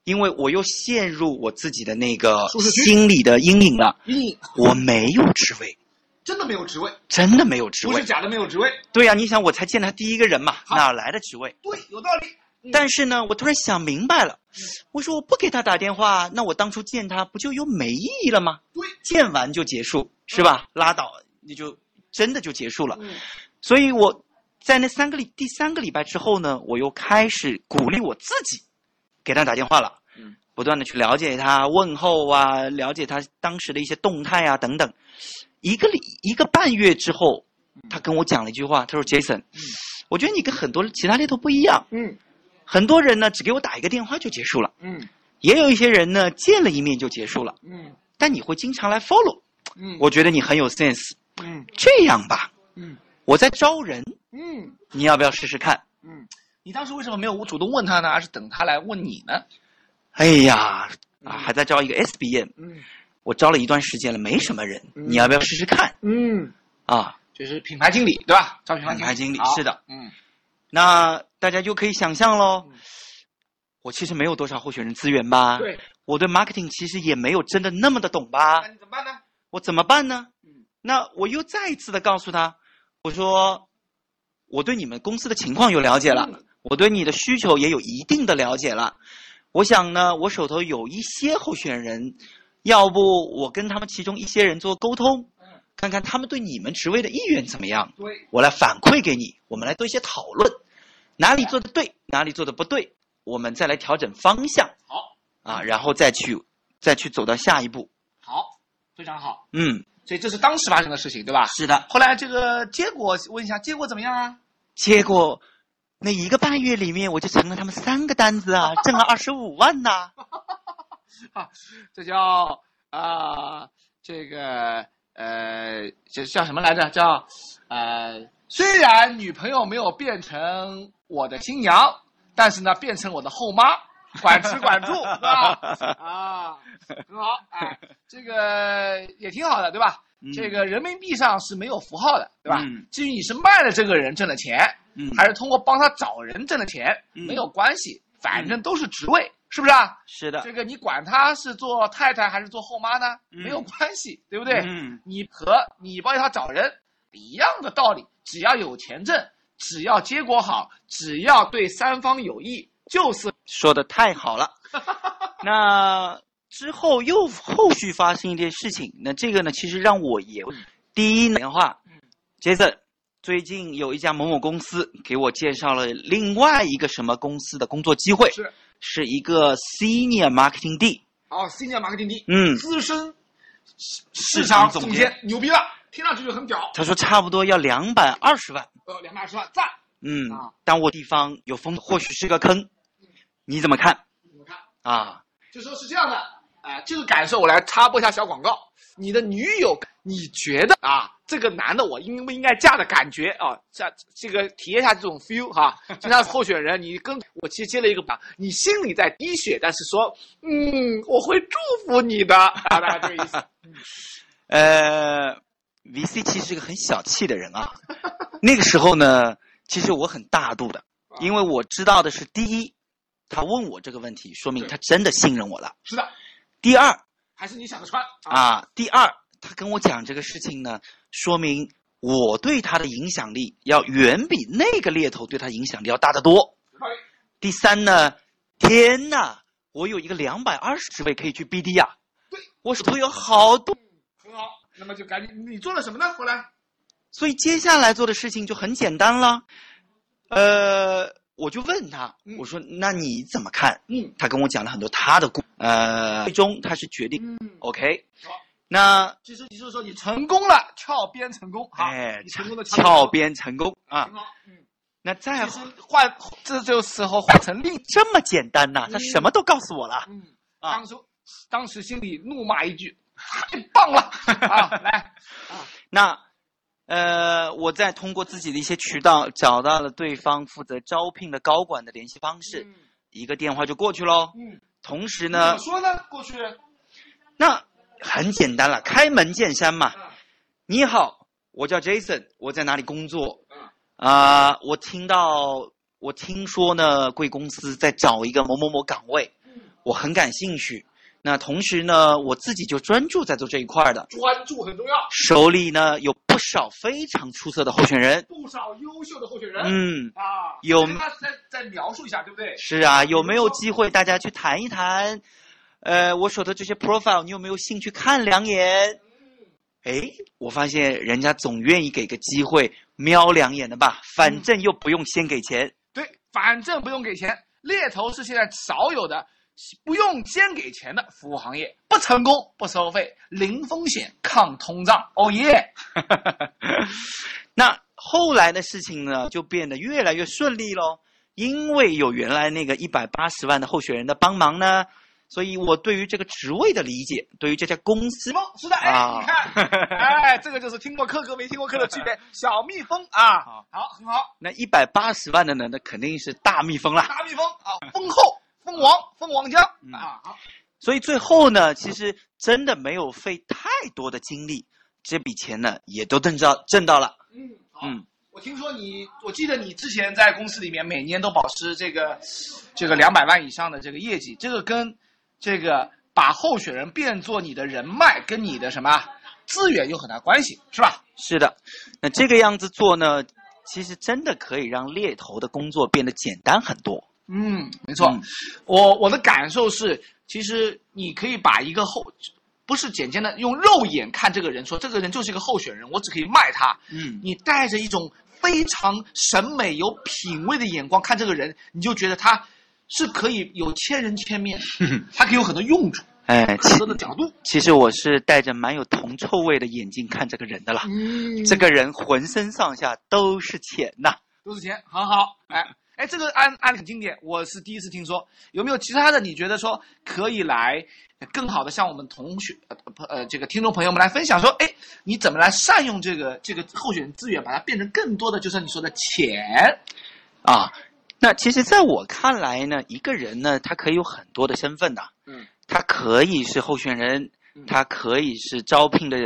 因为我又陷入我自己的那个心理的阴影了。阴影，我没有职位。真的没有职位，真的没有职位，不是假的没有职位。对呀，你想我才见他第一个人嘛，哪来的职位？对，有道理。但是呢，我突然想明白了，我说我不给他打电话，那我当初见他不就又没意义了吗？对，见完就结束，是吧？拉倒，你就真的就结束了。所以我在那三个礼第三个礼拜之后呢，我又开始鼓励我自己，给他打电话了，不断的去了解他问候啊，了解他当时的一些动态啊等等。一个礼一个半月之后，他跟我讲了一句话，他说：“Jason，我觉得你跟很多其他猎头不一样。嗯，很多人呢只给我打一个电话就结束了。嗯，也有一些人呢见了一面就结束了。嗯，但你会经常来 follow。嗯，我觉得你很有 sense。嗯，这样吧。嗯，我在招人。嗯，你要不要试试看？嗯，你当时为什么没有主动问他呢？而是等他来问你呢？哎呀，啊，还在招一个 SBM。嗯。我招了一段时间了，没什么人，你要不要试试看？嗯，啊，就是品牌经理对吧？招品牌经理是的，嗯，那大家就可以想象喽。我其实没有多少候选人资源吧？对，我对 marketing 其实也没有真的那么的懂吧？那你怎么办呢？我怎么办呢？嗯，那我又再一次的告诉他，我说我对你们公司的情况有了解了，我对你的需求也有一定的了解了。我想呢，我手头有一些候选人。要不我跟他们其中一些人做沟通，看看他们对你们职位的意愿怎么样？对，我来反馈给你，我们来做一些讨论，哪里做的对，哪里做的不对，我们再来调整方向。好，啊，然后再去，再去走到下一步。好，非常好。嗯，所以这是当时发生的事情，对吧？是的。后来这个结果，问一下，结果怎么样啊？结果，那一个半月里面，我就成了他们三个单子啊，[LAUGHS] 挣了二十五万呐。啊，[LAUGHS] 这叫啊，这个呃，这叫什么来着？叫呃，虽然女朋友没有变成我的新娘，但是呢，变成我的后妈，管吃管住，是吧？[LAUGHS] 啊，很好，哎，[LAUGHS] 这个也挺好的，对吧？这个人民币上是没有符号的，对吧？至于你是卖了这个人挣的钱，还是通过帮他找人挣的钱，没有关系，反正都是职位。是不是啊？是的，这个你管他是做太太还是做后妈呢？没有关系，对不对？嗯，你和你帮他找人一样的道理，只要有钱挣，只要结果好，只要对三方有益，就是说的太好了。[LAUGHS] 那之后又后续发生一件事情，那这个呢，其实让我也第一电话，杰森，最近有一家某某公司给我介绍了另外一个什么公司的工作机会。是。是一个 Senior Marketing D，哦，Senior Marketing D，嗯，资深市场场总监总监，牛逼了，听上去就很屌。他说差不多要两百二十万，呃，两百二十万，赞。嗯啊，但我地方有风，或许是个坑，你怎么看怎么看？啊？就说是这样的，啊、这个感受我来插播一下小广告。你的女友，你觉得啊，这个男的我应不应该嫁的感觉啊？这这个体验一下这种 feel 哈、就像候选人，你跟我其实接了一个榜，你心里在滴血，但是说，嗯，我会祝福你的啊，大概这个意思。[LAUGHS] 呃，VC 其实是个很小气的人啊。那个时候呢，其实我很大度的，因为我知道的是，第一，他问我这个问题，说明他真的信任我了；是的，第二还是你想得穿啊？啊，第二，他跟我讲这个事情呢，说明我对他的影响力要远比那个猎头对他影响力要大得多。第三呢，天呐，我有一个两百二十职位可以去 BD 呀、对我手头有好多。很好，那么就赶紧，你做了什么呢？后来，所以接下来做的事情就很简单了，呃，我就问他，嗯。我说那你怎么看？嗯。他跟我讲了很多他的故，呃，最终他是决定嗯，OK？好。那其实你就是说你成功了，翘边成功，哎你，成功的翘边成功。啊。那再换这就时候换成另这么简单呐、他嗯什么都告诉我了。嗯，啊。当时当时心里怒骂一句：“太棒了。[LAUGHS] 啊！”来，那呃，我再通过自己的一些渠道找到了对方负责招聘的高管的联系方式，嗯一个电话就过去喽。嗯，同时怎么呢，说呢？过去，那很简单了，开门见山嘛。嗯你好，我叫 Jason，我在哪里工作？嗯啊、我听到，我听说呢，贵公司在找一个某某某岗位，嗯，我很感兴趣。那同时呢，我自己就专注在做这一块的，专注很重要，手里呢有不少非常出色的候选人。不少优秀的候选人。嗯，啊，有他再再描述一下，对不对？是啊，有没有机会大家去谈一谈？呃，我手头这些 profile，你有没有兴趣看两眼？嗯哎，我发现人家总愿意给个机会瞄两眼的吧，反正又不用先给钱。对，反正不用给钱，猎头是现在少有的不用先给钱的服务行业，不成功不收费，零风险抗通胀。哦耶！[LAUGHS] 那后来的事情呢，就变得越来越顺利喽，因为有原来那个一百八十万的候选人的帮忙呢，所以我对于这个职位的理解，对于这家公司是的，哎，啊你看，[LAUGHS] 哎，这个就是听过课和没听过课的区别。小蜜蜂啊，好好，很好，那一百八十万的呢，那肯定是大蜜蜂啦。大蜜蜂啊，蜂后、蜂王、蜂王浆嗯啊，好，所以最后呢，其实真的没有费太多的精力，这笔钱呢也都挣到挣到了。嗯，好。嗯，我听说你，我记得你之前在公司里面每年都保持这个这个两百万以上的这个业绩，这个跟这个把候选人变作你的人脉跟你的什么资源有很大关系，是吧？是的，那这个样子做呢，其实真的可以让猎头的工作变得简单很多。嗯，没错。嗯我我的感受是，其实你可以把一个候，不是简单的用肉眼看这个人，说这个人就是一个候选人，我只可以卖他。嗯，你带着一种非常审美、有品味的眼光看这个人，你就觉得他是可以有千人千面，[LAUGHS] 他可以有很多用处，哎，很其多的角度。其实我是带着蛮有铜臭味的眼睛看这个人的啦。嗯这个人浑身上下都是钱呐、都是钱，很好。哎哎，这个案案例很经典，我是第一次听说。有没有其他的？你觉得说可以来更好的向我们同学呃不呃这个听众朋友们来分享说，哎，你怎么来善用这个这个候选人资源，把它变成更多的，就是你说的钱。啊。那其实，在我看来呢，一个人呢，他可以有很多的身份的。嗯，他可以是候选人嗯，他可以是招聘的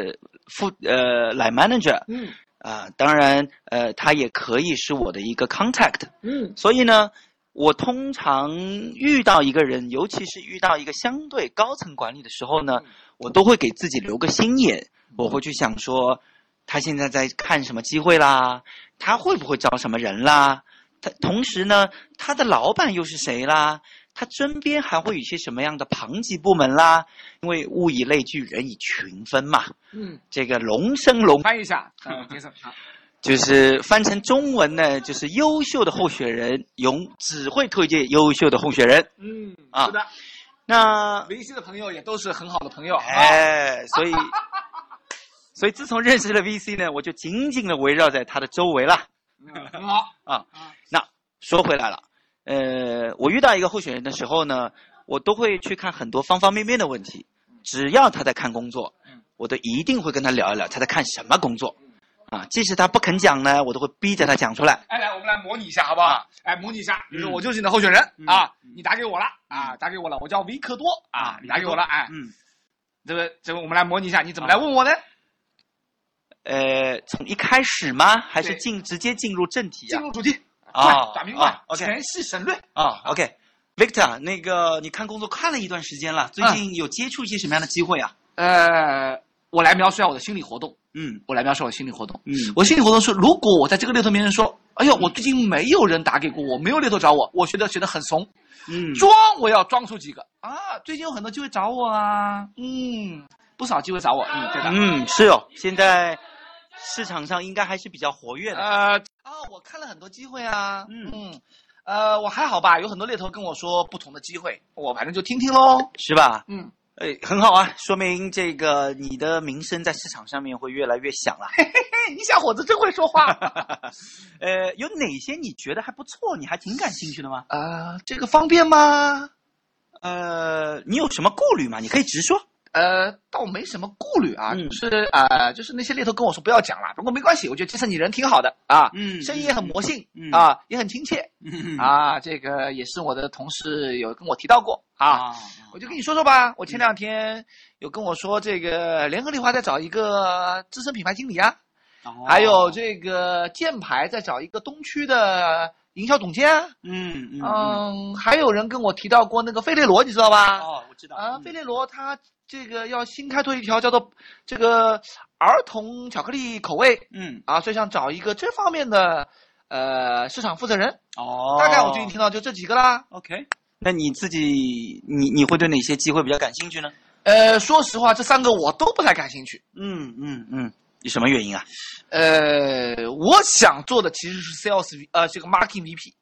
副呃 line manager 嗯啊、当然呃，他也可以是我的一个 contact。嗯所以呢，我通常遇到一个人，尤其是遇到一个相对高层管理的时候呢嗯，我都会给自己留个心眼，我会去想说，他现在在看什么机会啦，他会不会招什么人啦，他同时呢，他的老板又是谁啦？他身边还会有一些什么样的旁级部门啦？因为物以类聚，人以群分嘛。嗯，这个龙生龙，翻译一下，嗯，杰森，好就是翻成中文呢，就是优秀的候选人，永只会推荐优秀的候选人。嗯，啊是的那，VC 的朋友也都是很好的朋友。啊，哎，所以，[LAUGHS] 所以自从认识了 VC 呢，我就紧紧的围绕在他的周围了。嗯很好。啊，那说回来了，呃，我遇到一个候选人的时候呢，我都会去看很多方方面面的问题。只要他在看工作嗯，我都一定会跟他聊一聊他在看什么工作。啊，即使他不肯讲呢，我都会逼着他讲出来。哎，来，我们来模拟一下，好不好？哎，模拟一下，比如说嗯我就是你的候选人嗯啊，你打给我了啊，打给我了，我叫维克多啊，你打给我了，哎，嗯，这个这个我们来模拟一下，你怎么来问我呢？呃，从一开始吗？还是进直接进入正题啊？进入主题，啊快打明白全系神论。啊，OK。Victor，那个你看工作看了一段时间了，最近有接触一些什么样的机会啊？呃，我来描述一下我的心理活动。嗯我来描述我的心理活动。嗯我心理活动是，如果我在这个猎头面前说，哎呦，我最近没有人打给过我，没有猎头找我，我觉得觉得很怂。嗯装我要装出几个啊，最近有很多机会找我啊，嗯，不少机会找我，嗯，对的。嗯，是哦，现在市场上应该还是比较活跃的。呃，啊，我看了很多机会啊，嗯嗯，呃，我还好吧，有很多猎头跟我说不同的机会，我反正就听听喽。是吧？嗯，哎，很好啊，说明这个你的名声在市场上面会越来越响了。嘿，你小伙子真会说话。[LAUGHS] 呃，有哪些你觉得还不错，你还挺感兴趣的吗？呃，这个方便吗？呃，你有什么顾虑吗？你可以直说。呃，倒没什么顾虑啊，嗯。就是呃，就是那些猎头跟我说不要讲了，不过没关系，我觉得杰森你人挺好的啊，嗯声音也很魔性、嗯。啊，也很亲切嗯。啊，这个也是我的同事有跟我提到过啊，啊，我就跟你说说吧，我前两天有跟我说这个联合利华在找一个资深品牌经理啊，哦。还有这个箭牌在找一个东区的营销总监啊，嗯嗯嗯。嗯，还有人跟我提到过那个费列罗，你知道吧？哦，我知道。啊，费列罗他这个要新开拓一条叫做这个儿童巧克力口味嗯啊，所以想找一个这方面的呃市场负责人。哦，大概我最近听到就这几个啦。OK。那你自己，你你会对哪些机会比较感兴趣呢？呃，说实话，这三个我都不太感兴趣。嗯嗯嗯，你什么原因啊？呃，我想做的其实是 sales 呃这个 marketing VP。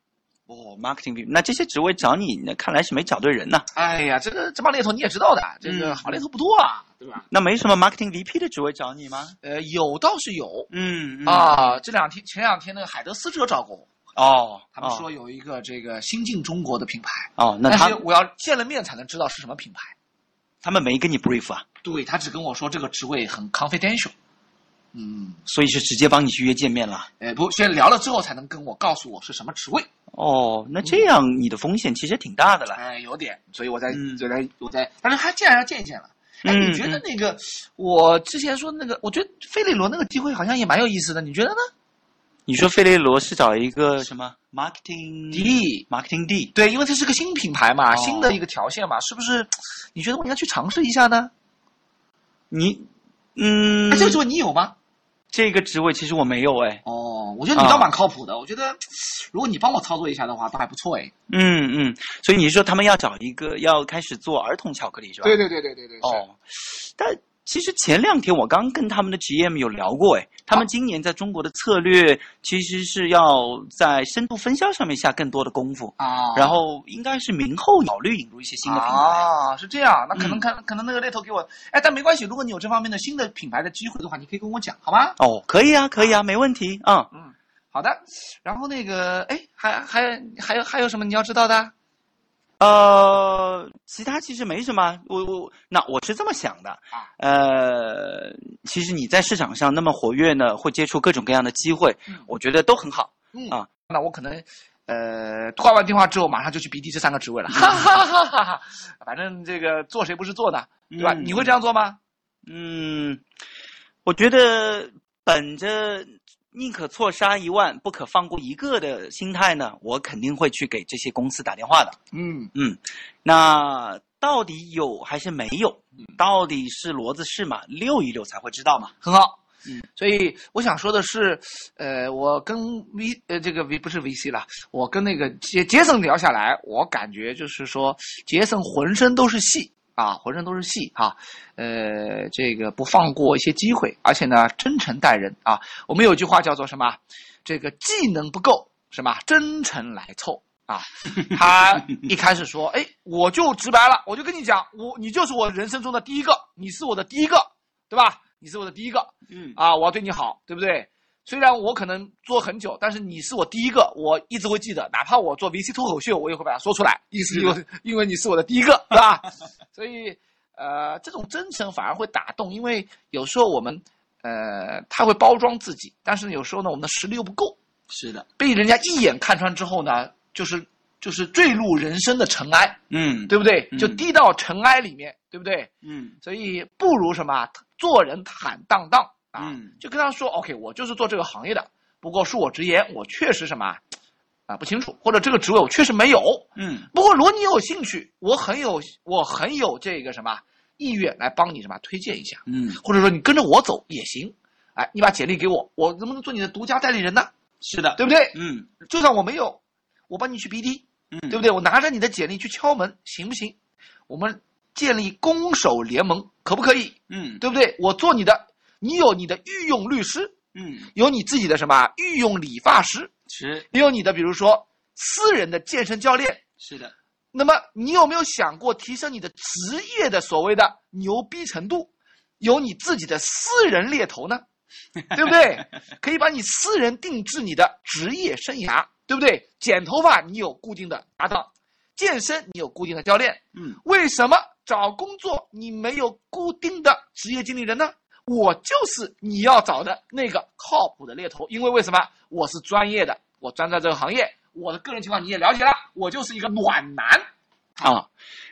哦，marketing VP，那这些职位找你，那看来是没找对人呐。哎呀，这个这帮猎头你也知道的，这个嗯好猎头不多啊，对吧？那没什么 marketing VP 的职位找你吗？呃，有倒是有。嗯啊，这两天前两天那个海德斯哲找过我，哦，他们说有一个这个新进中国的品牌，哦，那他但是我要见了面才能知道是什么品牌。他们没跟你 brief 啊，对他只跟我说这个职位很 confidential。嗯，所以是直接帮你去约见面了。哎，不，先聊了之后才能跟我告诉我是什么职位。哦，那这样你的风险其实挺大的了。哎，有点，所以我在，嗯我在，我在，但是他既然要见一见了。哎，嗯你觉得那个我之前说那个，我觉得费雷罗那个机会好像也蛮有意思的，你觉得呢你说费雷罗是找一个什么 marketing？D，marketing D？对，因为这是个新品牌嘛，哦新的一个条线嘛，是不是？你觉得我应该去尝试一下呢？你嗯哎，，这个机会你有吗？这个职位其实我没有哎。哦，我觉得你倒蛮靠谱的。我觉得 [SNIFFS] 如果你帮我操作一下的话，倒还不错哎。嗯嗯，所以你是说他们要找一个要开始做儿童巧克力是吧？对对对对对对。哦，哦，但其实前两天我刚跟他们的 GM 有聊过，哎，他们今年在中国的策略其实是要在深度分销上面下更多的功夫，啊，然后应该是明后考虑引入一些新的品牌。啊，是这样，那可能嗯可、可能那个猎头给我，哎，但没关系，如果你有这方面的新的品牌的机会的话，你可以跟我讲，好吗？哦，可以啊，可以啊，没问题啊。嗯，好的。然后那个，哎，还还还有还有什么你要知道的？呃，其他其实没什么，我我那我是这么想的，啊呃，其实你在市场上那么活跃呢，会接触各种各样的机会，嗯我觉得都很好。嗯啊，那我可能。呃，挂完电话之后，马上就去 BD 这三个职位了，哈哈哈哈哈！反正这个做谁不是做的，对吧？嗯你会这样做吗？嗯，我觉得本着宁可错杀一万，不可放过一个的心态呢，我肯定会去给这些公司打电话的。嗯嗯，那到底有还是没有？嗯到底是骡子是马，溜一溜才会知道嘛。很好。嗯，所以我想说的是，呃，我跟 V 呃这个 V 不是 VC 了，我跟那个杰杰森聊下来，我感觉就是说杰森浑身都是戏啊，浑身都是戏哈、呃，这个不放过一些机会，而且呢，真诚待人啊。我们有句话叫做什么？这个技能不够，什么真诚来凑啊。[LAUGHS] 他一开始说，哎，我就直白了，我就跟你讲，我你就是我人生中的第一个，你是我的第一个，对吧？你是我的第一个，嗯啊，我要对你好，对不对？虽然我可能做很久，但是你是我第一个，我一直会记得，哪怕我做 VC 脱口秀，我也会把它说出来，意思就是因为你是我的第一个，[LAUGHS] 对吧？所以，呃，这种真诚反而会打动，因为有时候我们，呃，他会包装自己，但是有时候呢，我们的实力又不够，是的，被人家一眼看穿之后呢，就是就是坠入人生的尘埃，嗯，对不对？嗯。就低到尘埃里面，对不对？嗯。所以不如什么做人坦荡荡啊，嗯就跟他说，OK，我就是做这个行业的，不过恕我直言，我确实什么啊不清楚，或者这个职位我确实没有。嗯不过如果你有兴趣，我很有我很有这个什么意愿来帮你什么推荐一下，嗯，或者说你跟着我走也行。哎，你把简历给我，我能不能做你的独家代理人呢？是的，对不对？嗯就算我没有，我帮你去 BD，嗯，对不对？我拿着你的简历去敲门，行不行？我们建立攻守联盟，可不可以？嗯对不对？我做你的，你有你的御用律师，嗯，有你自己的什么御用理发师，是也有你的比如说私人的健身教练。是的，那么你有没有想过提升你的职业的所谓的牛逼程度？有你自己的私人猎头呢，[LAUGHS] 对不对？可以把你私人定制你的职业生涯，对不对？剪头发你有固定的搭档，健身你有固定的教练，嗯为什么找工作你没有固定的职业经理人呢？我就是你要找的那个靠谱的猎头，因为为什么？我是专业的，我专在这个行业，我的个人情况你也了解了，我就是一个暖男。啊，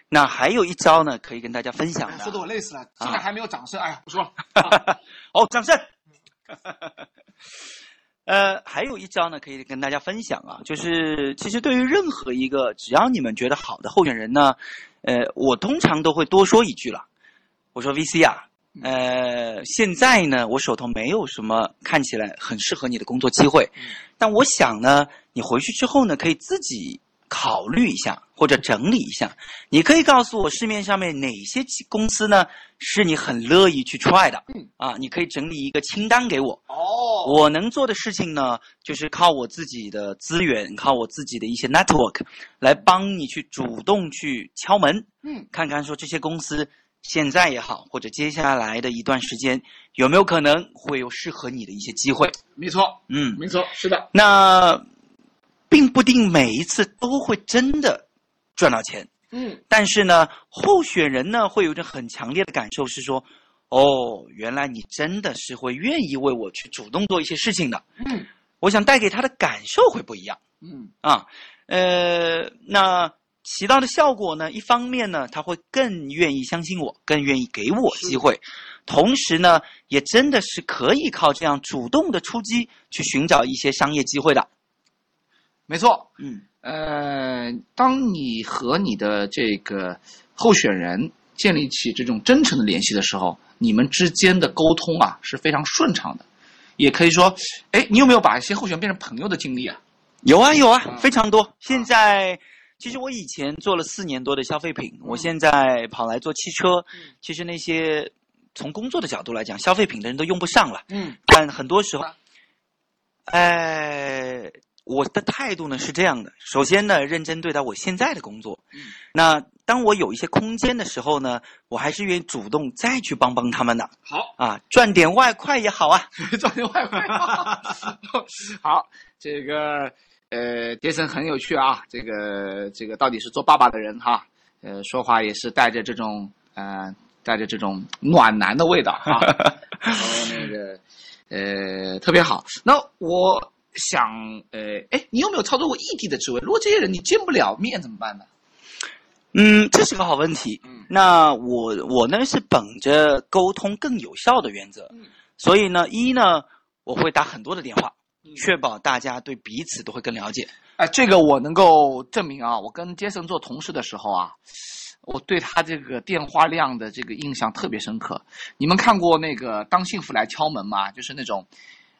那还有一招呢，可以跟大家分享哎，的说的我累死了，啊现在还没有掌声，哎呀，不说了。[LAUGHS] 哦，掌声。[LAUGHS] 呃，还有一招呢，可以跟大家分享啊，就是其实对于任何一个只要你们觉得好的候选人呢，呃，我通常都会多说一句了。我说 VC 啊，呃，现在呢，我手头没有什么看起来很适合你的工作机会，但我想呢，你回去之后呢，可以自己考虑一下或者整理一下。你可以告诉我市面上面哪些公司呢是你很乐意去 try 的，嗯啊，你可以整理一个清单给我。哦，我能做的事情呢，就是靠我自己的资源，靠我自己的一些 network 来帮你去主动去敲门，嗯，看看说这些公司现在也好，或者接下来的一段时间有没有可能会有适合你的一些机会。没错，嗯，没错，是的，那并不定每一次都会真的赚到钱，嗯但是呢，候选人呢会有一种很强烈的感受是说，哦，原来你真的是会愿意为我去主动做一些事情的。嗯我想带给他的感受会不一样嗯啊。呃，那起到的效果呢，一方面呢，他会更愿意相信我，更愿意给我机会，同时呢，也真的是可以靠这样主动的出击去寻找一些商业机会的。没错。嗯呃，当你和你的这个候选人建立起这种真诚的联系的时候，你们之间的沟通啊是非常顺畅的。也可以说，哎，你有没有把一些候选人变成朋友的经历啊？有啊有啊，嗯非常多。现在其实我以前做了四年多的消费品，我现在跑来做汽车，其实那些从工作的角度来讲，消费品的人都用不上了。嗯但很多时候，呃，我的态度呢是这样的：首先呢，认真对待我现在的工作。嗯那当我有一些空间的时候呢，我还是愿意主动再去帮帮他们的好，啊，赚点外快也好啊。[LAUGHS] 赚点外快。[LAUGHS] 好，这个呃，杰森很有趣啊。这个这个到底是做爸爸的人哈，呃，说话也是带着这种呃，带着这种暖男的味道哈。[LAUGHS] 然后那个呃，特别好。那我想呃，哎，你有没有操作过异地的职位？如果这些人你见不了面怎么办呢？嗯，这是个好问题。嗯那我我呢是本着沟通更有效的原则，嗯所以呢，一呢我会打很多的电话，嗯确保大家对彼此都会更了解。哎，这个我能够证明啊！我跟杰森做同事的时候啊，我对他这个电话量的这个印象特别深刻。你们看过那个《当幸福来敲门》吗？就是那种，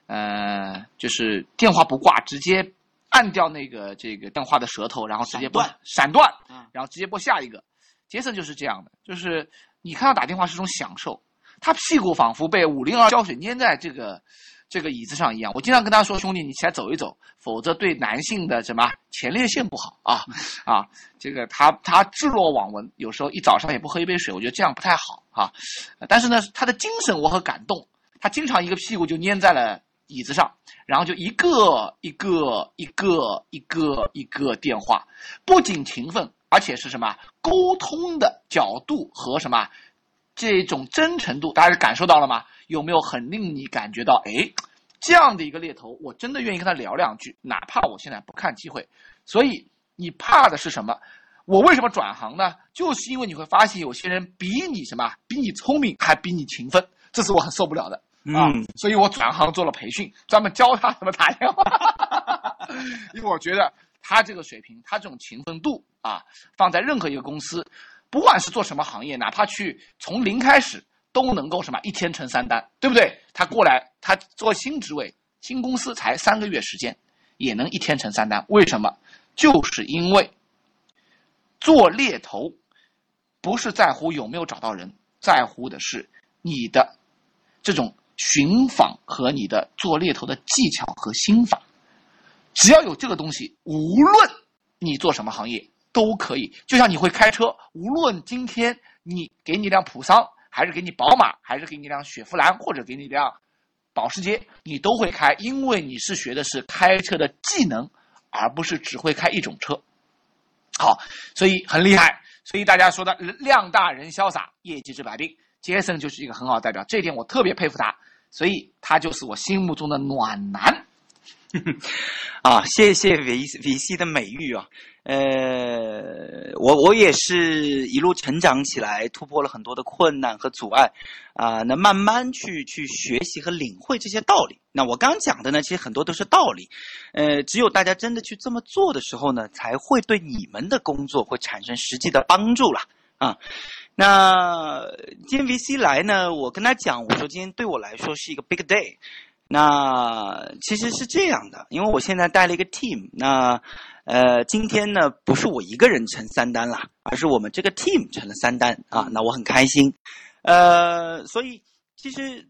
呃，就是电话不挂，直接按掉那个这个电话的舌头，然后直接拨闪断闪断嗯，然后直接拨下一个。杰森就是这样的，就是你看到打电话是种享受，他屁股仿佛被五零二胶水粘在这个这个椅子上一样。我经常跟他说：“兄弟，你起来走一走，否则对男性的什么前列腺不好啊啊！”这个他他置若罔闻，有时候一早上也不喝一杯水，我觉得这样不太好啊。但是呢，他的精神我很感动，他经常一个屁股就粘在了椅子上，然后就一个一个一个一个一个电话，不仅勤奋。而且是什么沟通的角度和什么这种真诚度，大家感受到了吗？有没有很令你感觉到，哎，这样的一个猎头，我真的愿意跟他聊两句，哪怕我现在不看机会。所以你怕的是什么？我为什么转行呢？就是因为你会发现有些人比你什么，比你聪明，还比你勤奋，这是我很受不了的啊。所以我转行做了培训，专门教他怎么打电话，[LAUGHS] 因为我觉得。他这个水平，他这种勤奋度啊，放在任何一个公司，不管是做什么行业，哪怕去从零开始，都能够什么一天成三单，对不对？他过来，他做新职位，新公司才三个月时间，也能一天成三单。为什么？就是因为做猎头，不是在乎有没有找到人，在乎的是你的这种寻访和你的做猎头的技巧和心法。只要有这个东西，无论你做什么行业都可以。就像你会开车，无论今天你给你辆普桑，还是给你宝马，还是给你辆雪佛兰，或者给你辆保时捷，你都会开，因为你是学的是开车的技能，而不是只会开一种车。好，所以很厉害。所以大家说的量大人潇洒，业绩治百病，杰森就是一个很好的代表。这一点我特别佩服他，所以他就是我心目中的暖男。[LAUGHS] 啊，谢谢维维西的美誉啊！呃，我我也是一路成长起来，突破了很多的困难和阻碍，啊，那慢慢去去学习和领会这些道理。那我刚讲的呢，其实很多都是道理，呃，只有大家真的去这么做的时候呢，才会对你们的工作会产生实际的帮助了啊。那今天维西来呢，我跟他讲，我说今天对我来说是一个 big day。那其实是这样的，因为我现在带了一个 team，那呃，今天呢不是我一个人成三单了，而是我们这个 team 成了三单啊，那我很开心，呃，所以其实。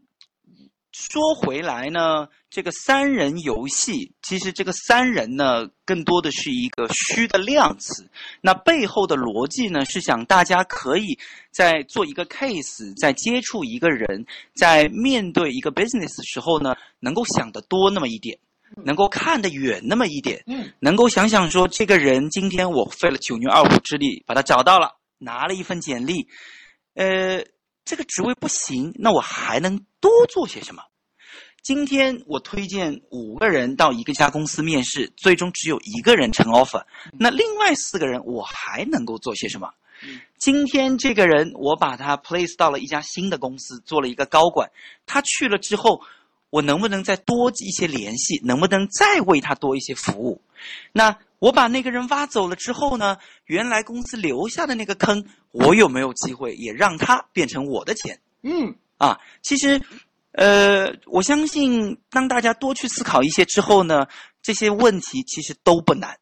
说回来呢，这个三人游戏，其实这个三人呢，更多的是一个虚的量词。那背后的逻辑呢，是想大家可以在做一个 case，在接触一个人，在面对一个 business 的时候呢，能够想得多那么一点，能够看得远那么一点，嗯，能够想想说，这个人今天我费了九牛二虎之力把他找到了，拿了一份简历，呃。这个职位不行，那我还能多做些什么？今天我推荐五个人到一个家公司面试，最终只有一个人成 offer，那另外四个人我还能够做些什么？今天这个人我把他 place 到了一家新的公司，做了一个高管，他去了之后，我能不能再多一些联系？能不能再为他多一些服务？那？我把那个人挖走了之后呢，原来公司留下的那个坑，我有没有机会也让它变成我的钱？嗯，啊，其实，呃，我相信当大家多去思考一些之后呢，这些问题其实都不难，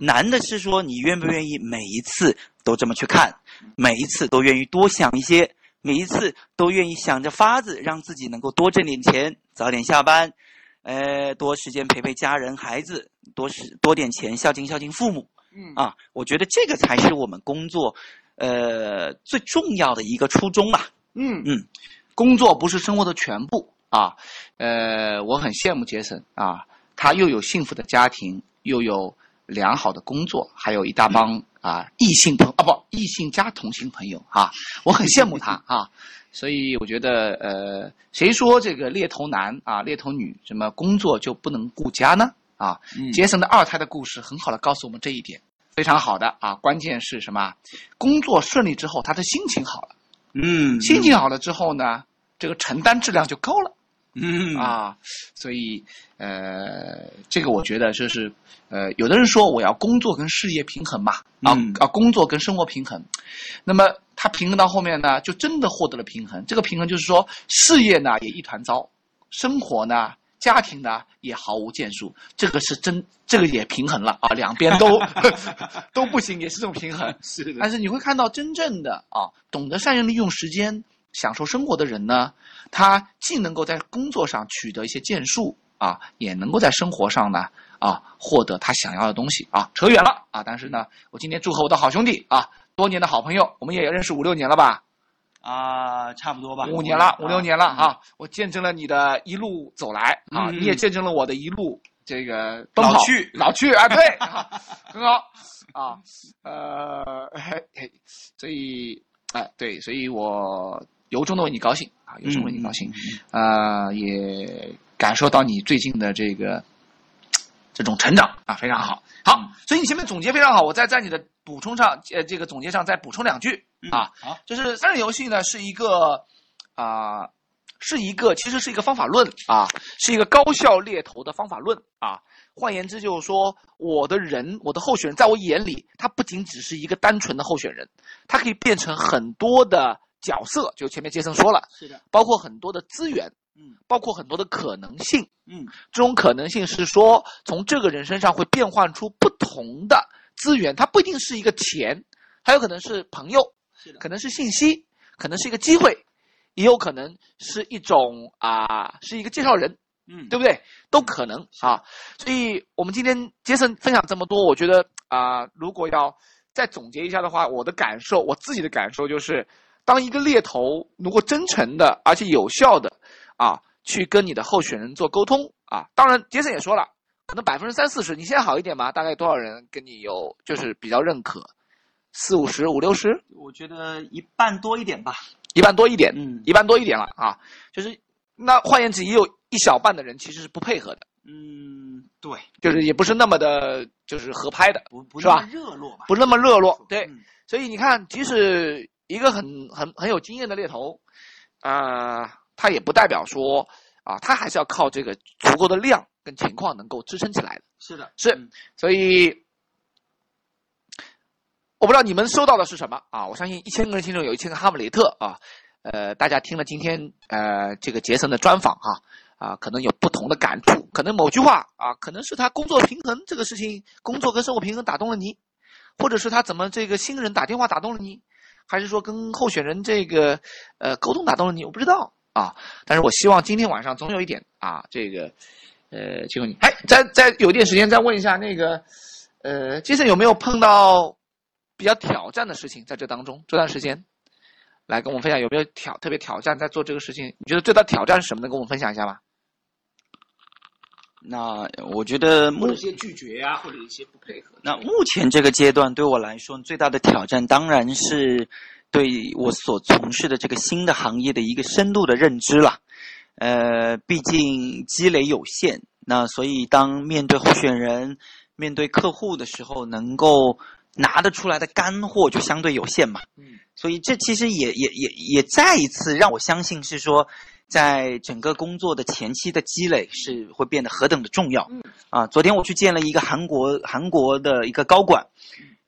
难的是说你愿不愿意每一次都这么去看，每一次都愿意多想一些，每一次都愿意想着法子让自己能够多挣点钱，早点下班。呃，多时间陪陪家人、孩子，多时多点钱孝敬孝敬父母。嗯啊，我觉得这个才是我们工作，呃，最重要的一个初衷啊。嗯嗯，工作不是生活的全部啊。呃，我很羡慕杰森啊，他又有幸福的家庭，又有良好的工作，还有一大帮啊异性朋啊不异性加同性朋友啊，我很羡慕他 [LAUGHS] 啊。所以我觉得，呃，谁说这个猎头男啊、猎头女什么工作就不能顾家呢？啊，杰森的二胎的故事很好的告诉我们这一点，非常好的啊。关键是什么？工作顺利之后，他的心情好了，嗯，心情好了之后呢，这个承担质量就高了。嗯啊，所以呃，这个我觉得就是，呃，有的人说我要工作跟事业平衡嘛，啊啊，工作跟生活平衡，那么他平衡到后面呢，就真的获得了平衡。这个平衡就是说，事业呢也一团糟，生活呢。家庭呢也毫无建树，这个是真，这个也平衡了啊，两边都 [LAUGHS] 都不行，也是这种平衡。是的但是你会看到，真正的啊，懂得善用利用时间、享受生活的人呢，他既能够在工作上取得一些建树啊，也能够在生活上呢啊获得他想要的东西啊。扯远了啊，但是呢，我今天祝贺我的好兄弟啊，多年的好朋友，我们也认识五六年了吧？啊，差不多吧，五年了，五六年了啊。啊！我见证了你的一路走来啊，你也见证了我的一路这个奔跑老去老去 [LAUGHS] 啊，对，啊很好啊，呃，嘿嘿，所以哎，对，所以我由衷的为你高兴啊，由衷为你高兴，呃，也感受到你最近的这个这种成长啊，非常好。好，所以你前面总结非常好，我再在你的补充上，呃，这个总结上再补充两句啊。就是三人游戏呢是一个啊、是一个其实是一个方法论啊，是一个高效猎头的方法论啊。换言之，就是说我的人，我的候选人，在我眼里，他不仅只是一个单纯的候选人，他可以变成很多的角色。就前面杰森说了，是的，包括很多的资源，嗯包括很多的可能性。嗯这种可能性是说，从这个人身上会变换出不同的资源，它不一定是一个钱，还有可能是朋友，是的可能是信息，可能是一个机会，也有可能是一种啊、是一个介绍人，嗯，对不对？都可能啊。所以我们今天杰森分享这么多，我觉得啊、如果要再总结一下的话，我的感受，我自己的感受就是，当一个猎头如果真诚的而且有效的啊，去跟你的候选人做沟通啊，当然杰森也说了，可能百分之三四十，你现在好一点吗？大概多少人跟你有就是比较认可？四五十、五六十，我觉得一半多一点吧。一半多一点，嗯一半多一点了啊。就是那换言之，也有一小半的人其实是不配合的，嗯，对，就是也不是那么的，就是合拍的，不不是吧那么热络吧？不那么热络。对，嗯所以你看，即使一个很很很有经验的猎头，啊、他也不代表说啊，他还是要靠这个足够的量跟情况能够支撑起来的。是的，是嗯所以，我不知道你们收到的是什么啊？我相信一千个人心中有一千个哈姆雷特啊。呃，大家听了今天呃这个杰森的专访哈啊可能有不同的感触，可能某句话啊，可能是他工作平衡这个事情，工作跟生活平衡打动了你，或者是他怎么这个新人打电话打动了你，还是说跟候选人这个呃沟通打动了你，我不知道啊。但是我希望今天晚上总有一点啊，这个呃，请问你，哎，再再有点时间再问一下那个呃，杰森有没有碰到比较挑战的事情在这当中这段时间？来跟我们分享有没有挑特别挑战在做这个事情？你觉得最大挑战是什么？能跟我们分享一下吗？那我觉得目一些拒绝啊，或者一些不配合。那目前这个阶段对我来说最大的挑战，当然是对我所从事的这个新的行业的一个深度的认知了。呃，毕竟积累有限，那所以当面对候选人、面对客户的时候，能够拿得出来的干货就相对有限嘛。嗯所以这其实也也也也再一次让我相信是说，在整个工作的前期的积累是会变得何等的重要。嗯啊，昨天我去见了一个韩国韩国的一个高管，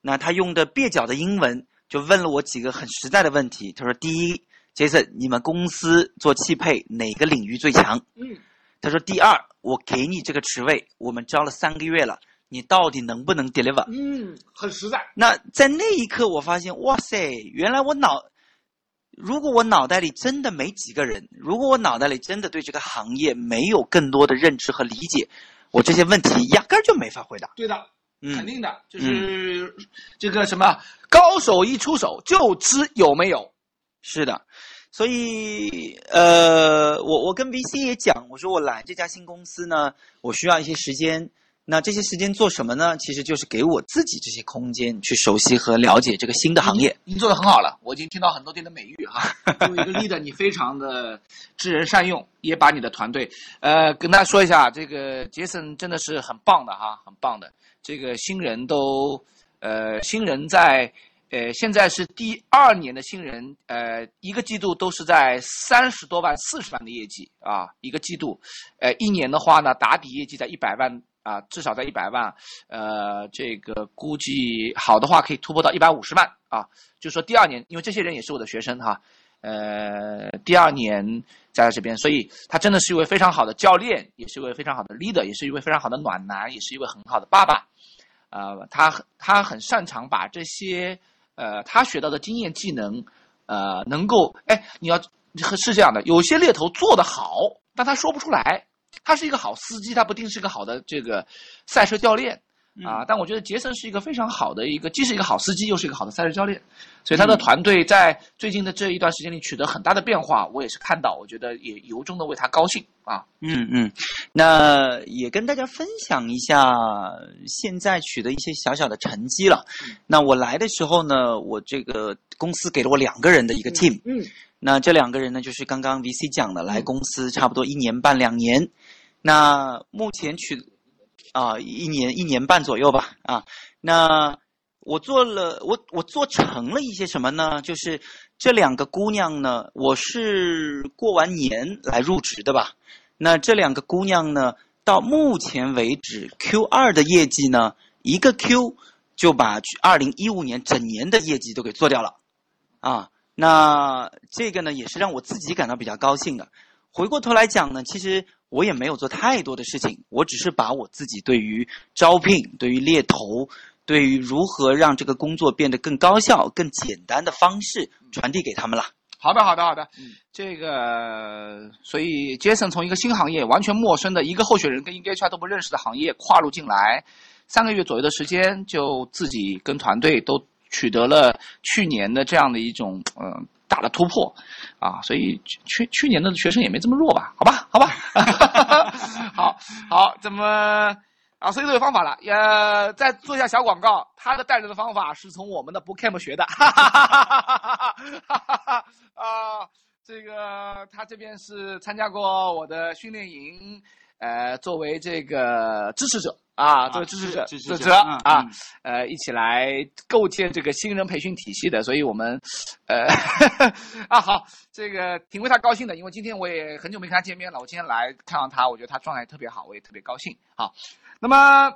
那他用的蹩脚的英文就问了我几个很实在的问题。他说：第一，Jason，你们公司做汽配哪个领域最强？嗯他说：第二，我给你这个职位，我们招了三个月了，你到底能不能 deliver？嗯，很实在。那在那一刻，我发现，哇塞，原来我脑，如果我脑袋里真的没几个人，如果我脑袋里真的对这个行业没有更多的认知和理解，我这些问题压根儿就没法回答。对的，肯嗯，定的，就是这个什么高手一出手就知有没有。是的，所以呃，我我跟 VC 也讲，我说我来这家新公司呢，我需要一些时间。那这些时间做什么呢？其实就是给我自己这些空间去熟悉和了解这个新的行业。您做的很好了，我已经听到很多天的美誉哈。作为一个 leader，你非常的知人善用，也把你的团队，呃，跟大家说一下，这个杰森真的是很棒的哈，很棒的。这个新人都，呃，新人在，呃，现在是第二年的新人，呃，一个季度都是在三十多万、四十万的业绩啊，一个季度，呃，一年的话呢，打底业绩在一百万。啊，至少在一百万，呃，这个估计好的话可以突破到一百五十万啊。就是说第二年，因为这些人也是我的学生哈，呃，第二年在这边，所以他真的是一位非常好的教练，也是一位非常好的 leader，也是一位非常好的暖男，也是一位很好的爸爸。呃，他他很擅长把这些呃他学到的经验技能，呃，能够哎，你要是这样的，有些猎头做得好，但他说不出来。他是一个好司机，他不定是个好的这个赛车教练啊。但我觉得杰森是一个非常好的一个，既是一个好司机，又是一个好的赛车教练。所以他的团队在最近的这一段时间里取得很大的变化，我也是看到，我觉得也由衷的为他高兴啊。嗯嗯，那也跟大家分享一下现在取得一些小小的成绩了。那我来的时候呢，我这个公司给了我两个人的一个 team。嗯。那这两个人呢，就是刚刚 VC 讲的，来公司差不多一年半两年。那目前取啊一年一年半左右吧啊。那我做了我我做成了一些什么呢？就是这两个姑娘呢，我是过完年来入职的吧。那这两个姑娘呢，到目前为止 Q 二的业绩呢，一个 Q 就把二零一五年整年的业绩都给做掉了啊。那这个呢，也是让我自己感到比较高兴的。回过头来讲呢，其实我也没有做太多的事情，我只是把我自己对于招聘、对于猎头、对于如何让这个工作变得更高效、更简单的方式传递给他们了。好的，好的，好的。这个，所以杰森从一个新行业、完全陌生的一个候选人跟一个 HR 都不认识的行业跨入进来，三个月左右的时间，就自己跟团队都。取得了去年的这样的一种嗯大的突破，啊，所以去去年的学生也没这么弱吧？好吧，好吧，[LAUGHS] 好好怎么啊？所以都有方法了，也再做一下小广告。他的带人的方法是从我们的 Bookcamp 学的，[LAUGHS] 哈哈哈哈哈哈啊，这个他这边是参加过我的训练营。呃，作为这个支持者啊，作为支持者支持者啊，呃，一起来构建这个新人培训体系的，所以我们，呃，[LAUGHS] 啊好，这个挺为他高兴的，因为今天我也很久没跟他见面了，我今天来看到他，我觉得他状态特别好，我也特别高兴。好，那么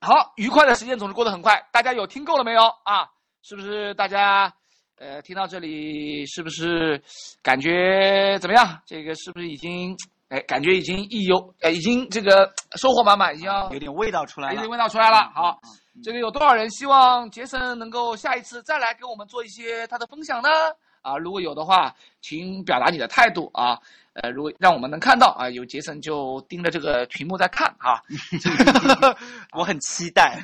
好，愉快的时间总是过得很快，大家有听够了没有啊？是不是大家呃听到这里，是不是感觉怎么样？这个是不是已经？哎，感觉已经意犹，哎，已经这个收获满满，已经有点味道出来了，有点味道出来了。好，这个有多少人希望杰森能够下一次再来给我们做一些他的分享呢？啊，如果有的话，请表达你的态度啊。呃，如果让我们能看到啊，有杰森就盯着这个屏幕在看哈。[LAUGHS] 我很期待。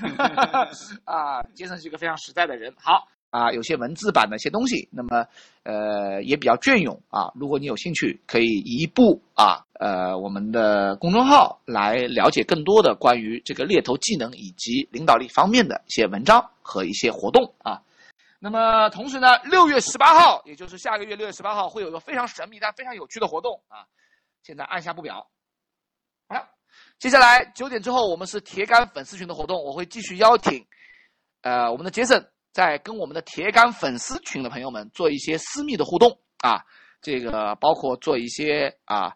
[LAUGHS] 啊，杰森是一个非常实在的人。好。啊，有些文字版的一些东西，那么，呃，也比较隽永啊。如果你有兴趣，可以移步啊，呃，我们的公众号来了解更多的关于这个猎头技能以及领导力方面的一些文章和一些活动啊。那么，同时呢，六月十八号，也就是下个月六月十八号，会有一个非常神秘但非常有趣的活动啊。现在按下不表。好了，接下来九点之后，我们是铁杆粉丝群的活动，我会继续邀请，呃，我们的杰森。在跟我们的铁杆粉丝群的朋友们做一些私密的互动啊，这个包括做一些啊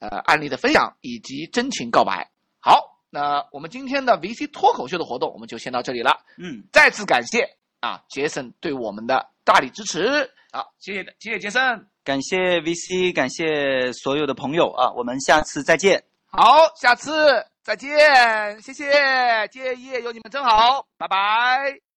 呃案例的分享以及真情告白。好，那我们今天的 VC 脱口秀的活动我们就先到这里了。嗯，再次感谢啊杰森对我们的大力支持。好，谢谢谢谢杰森，感谢 VC，感谢所有的朋友啊，我们下次再见。好，下次再见，谢谢，今夜有你们真好，拜拜。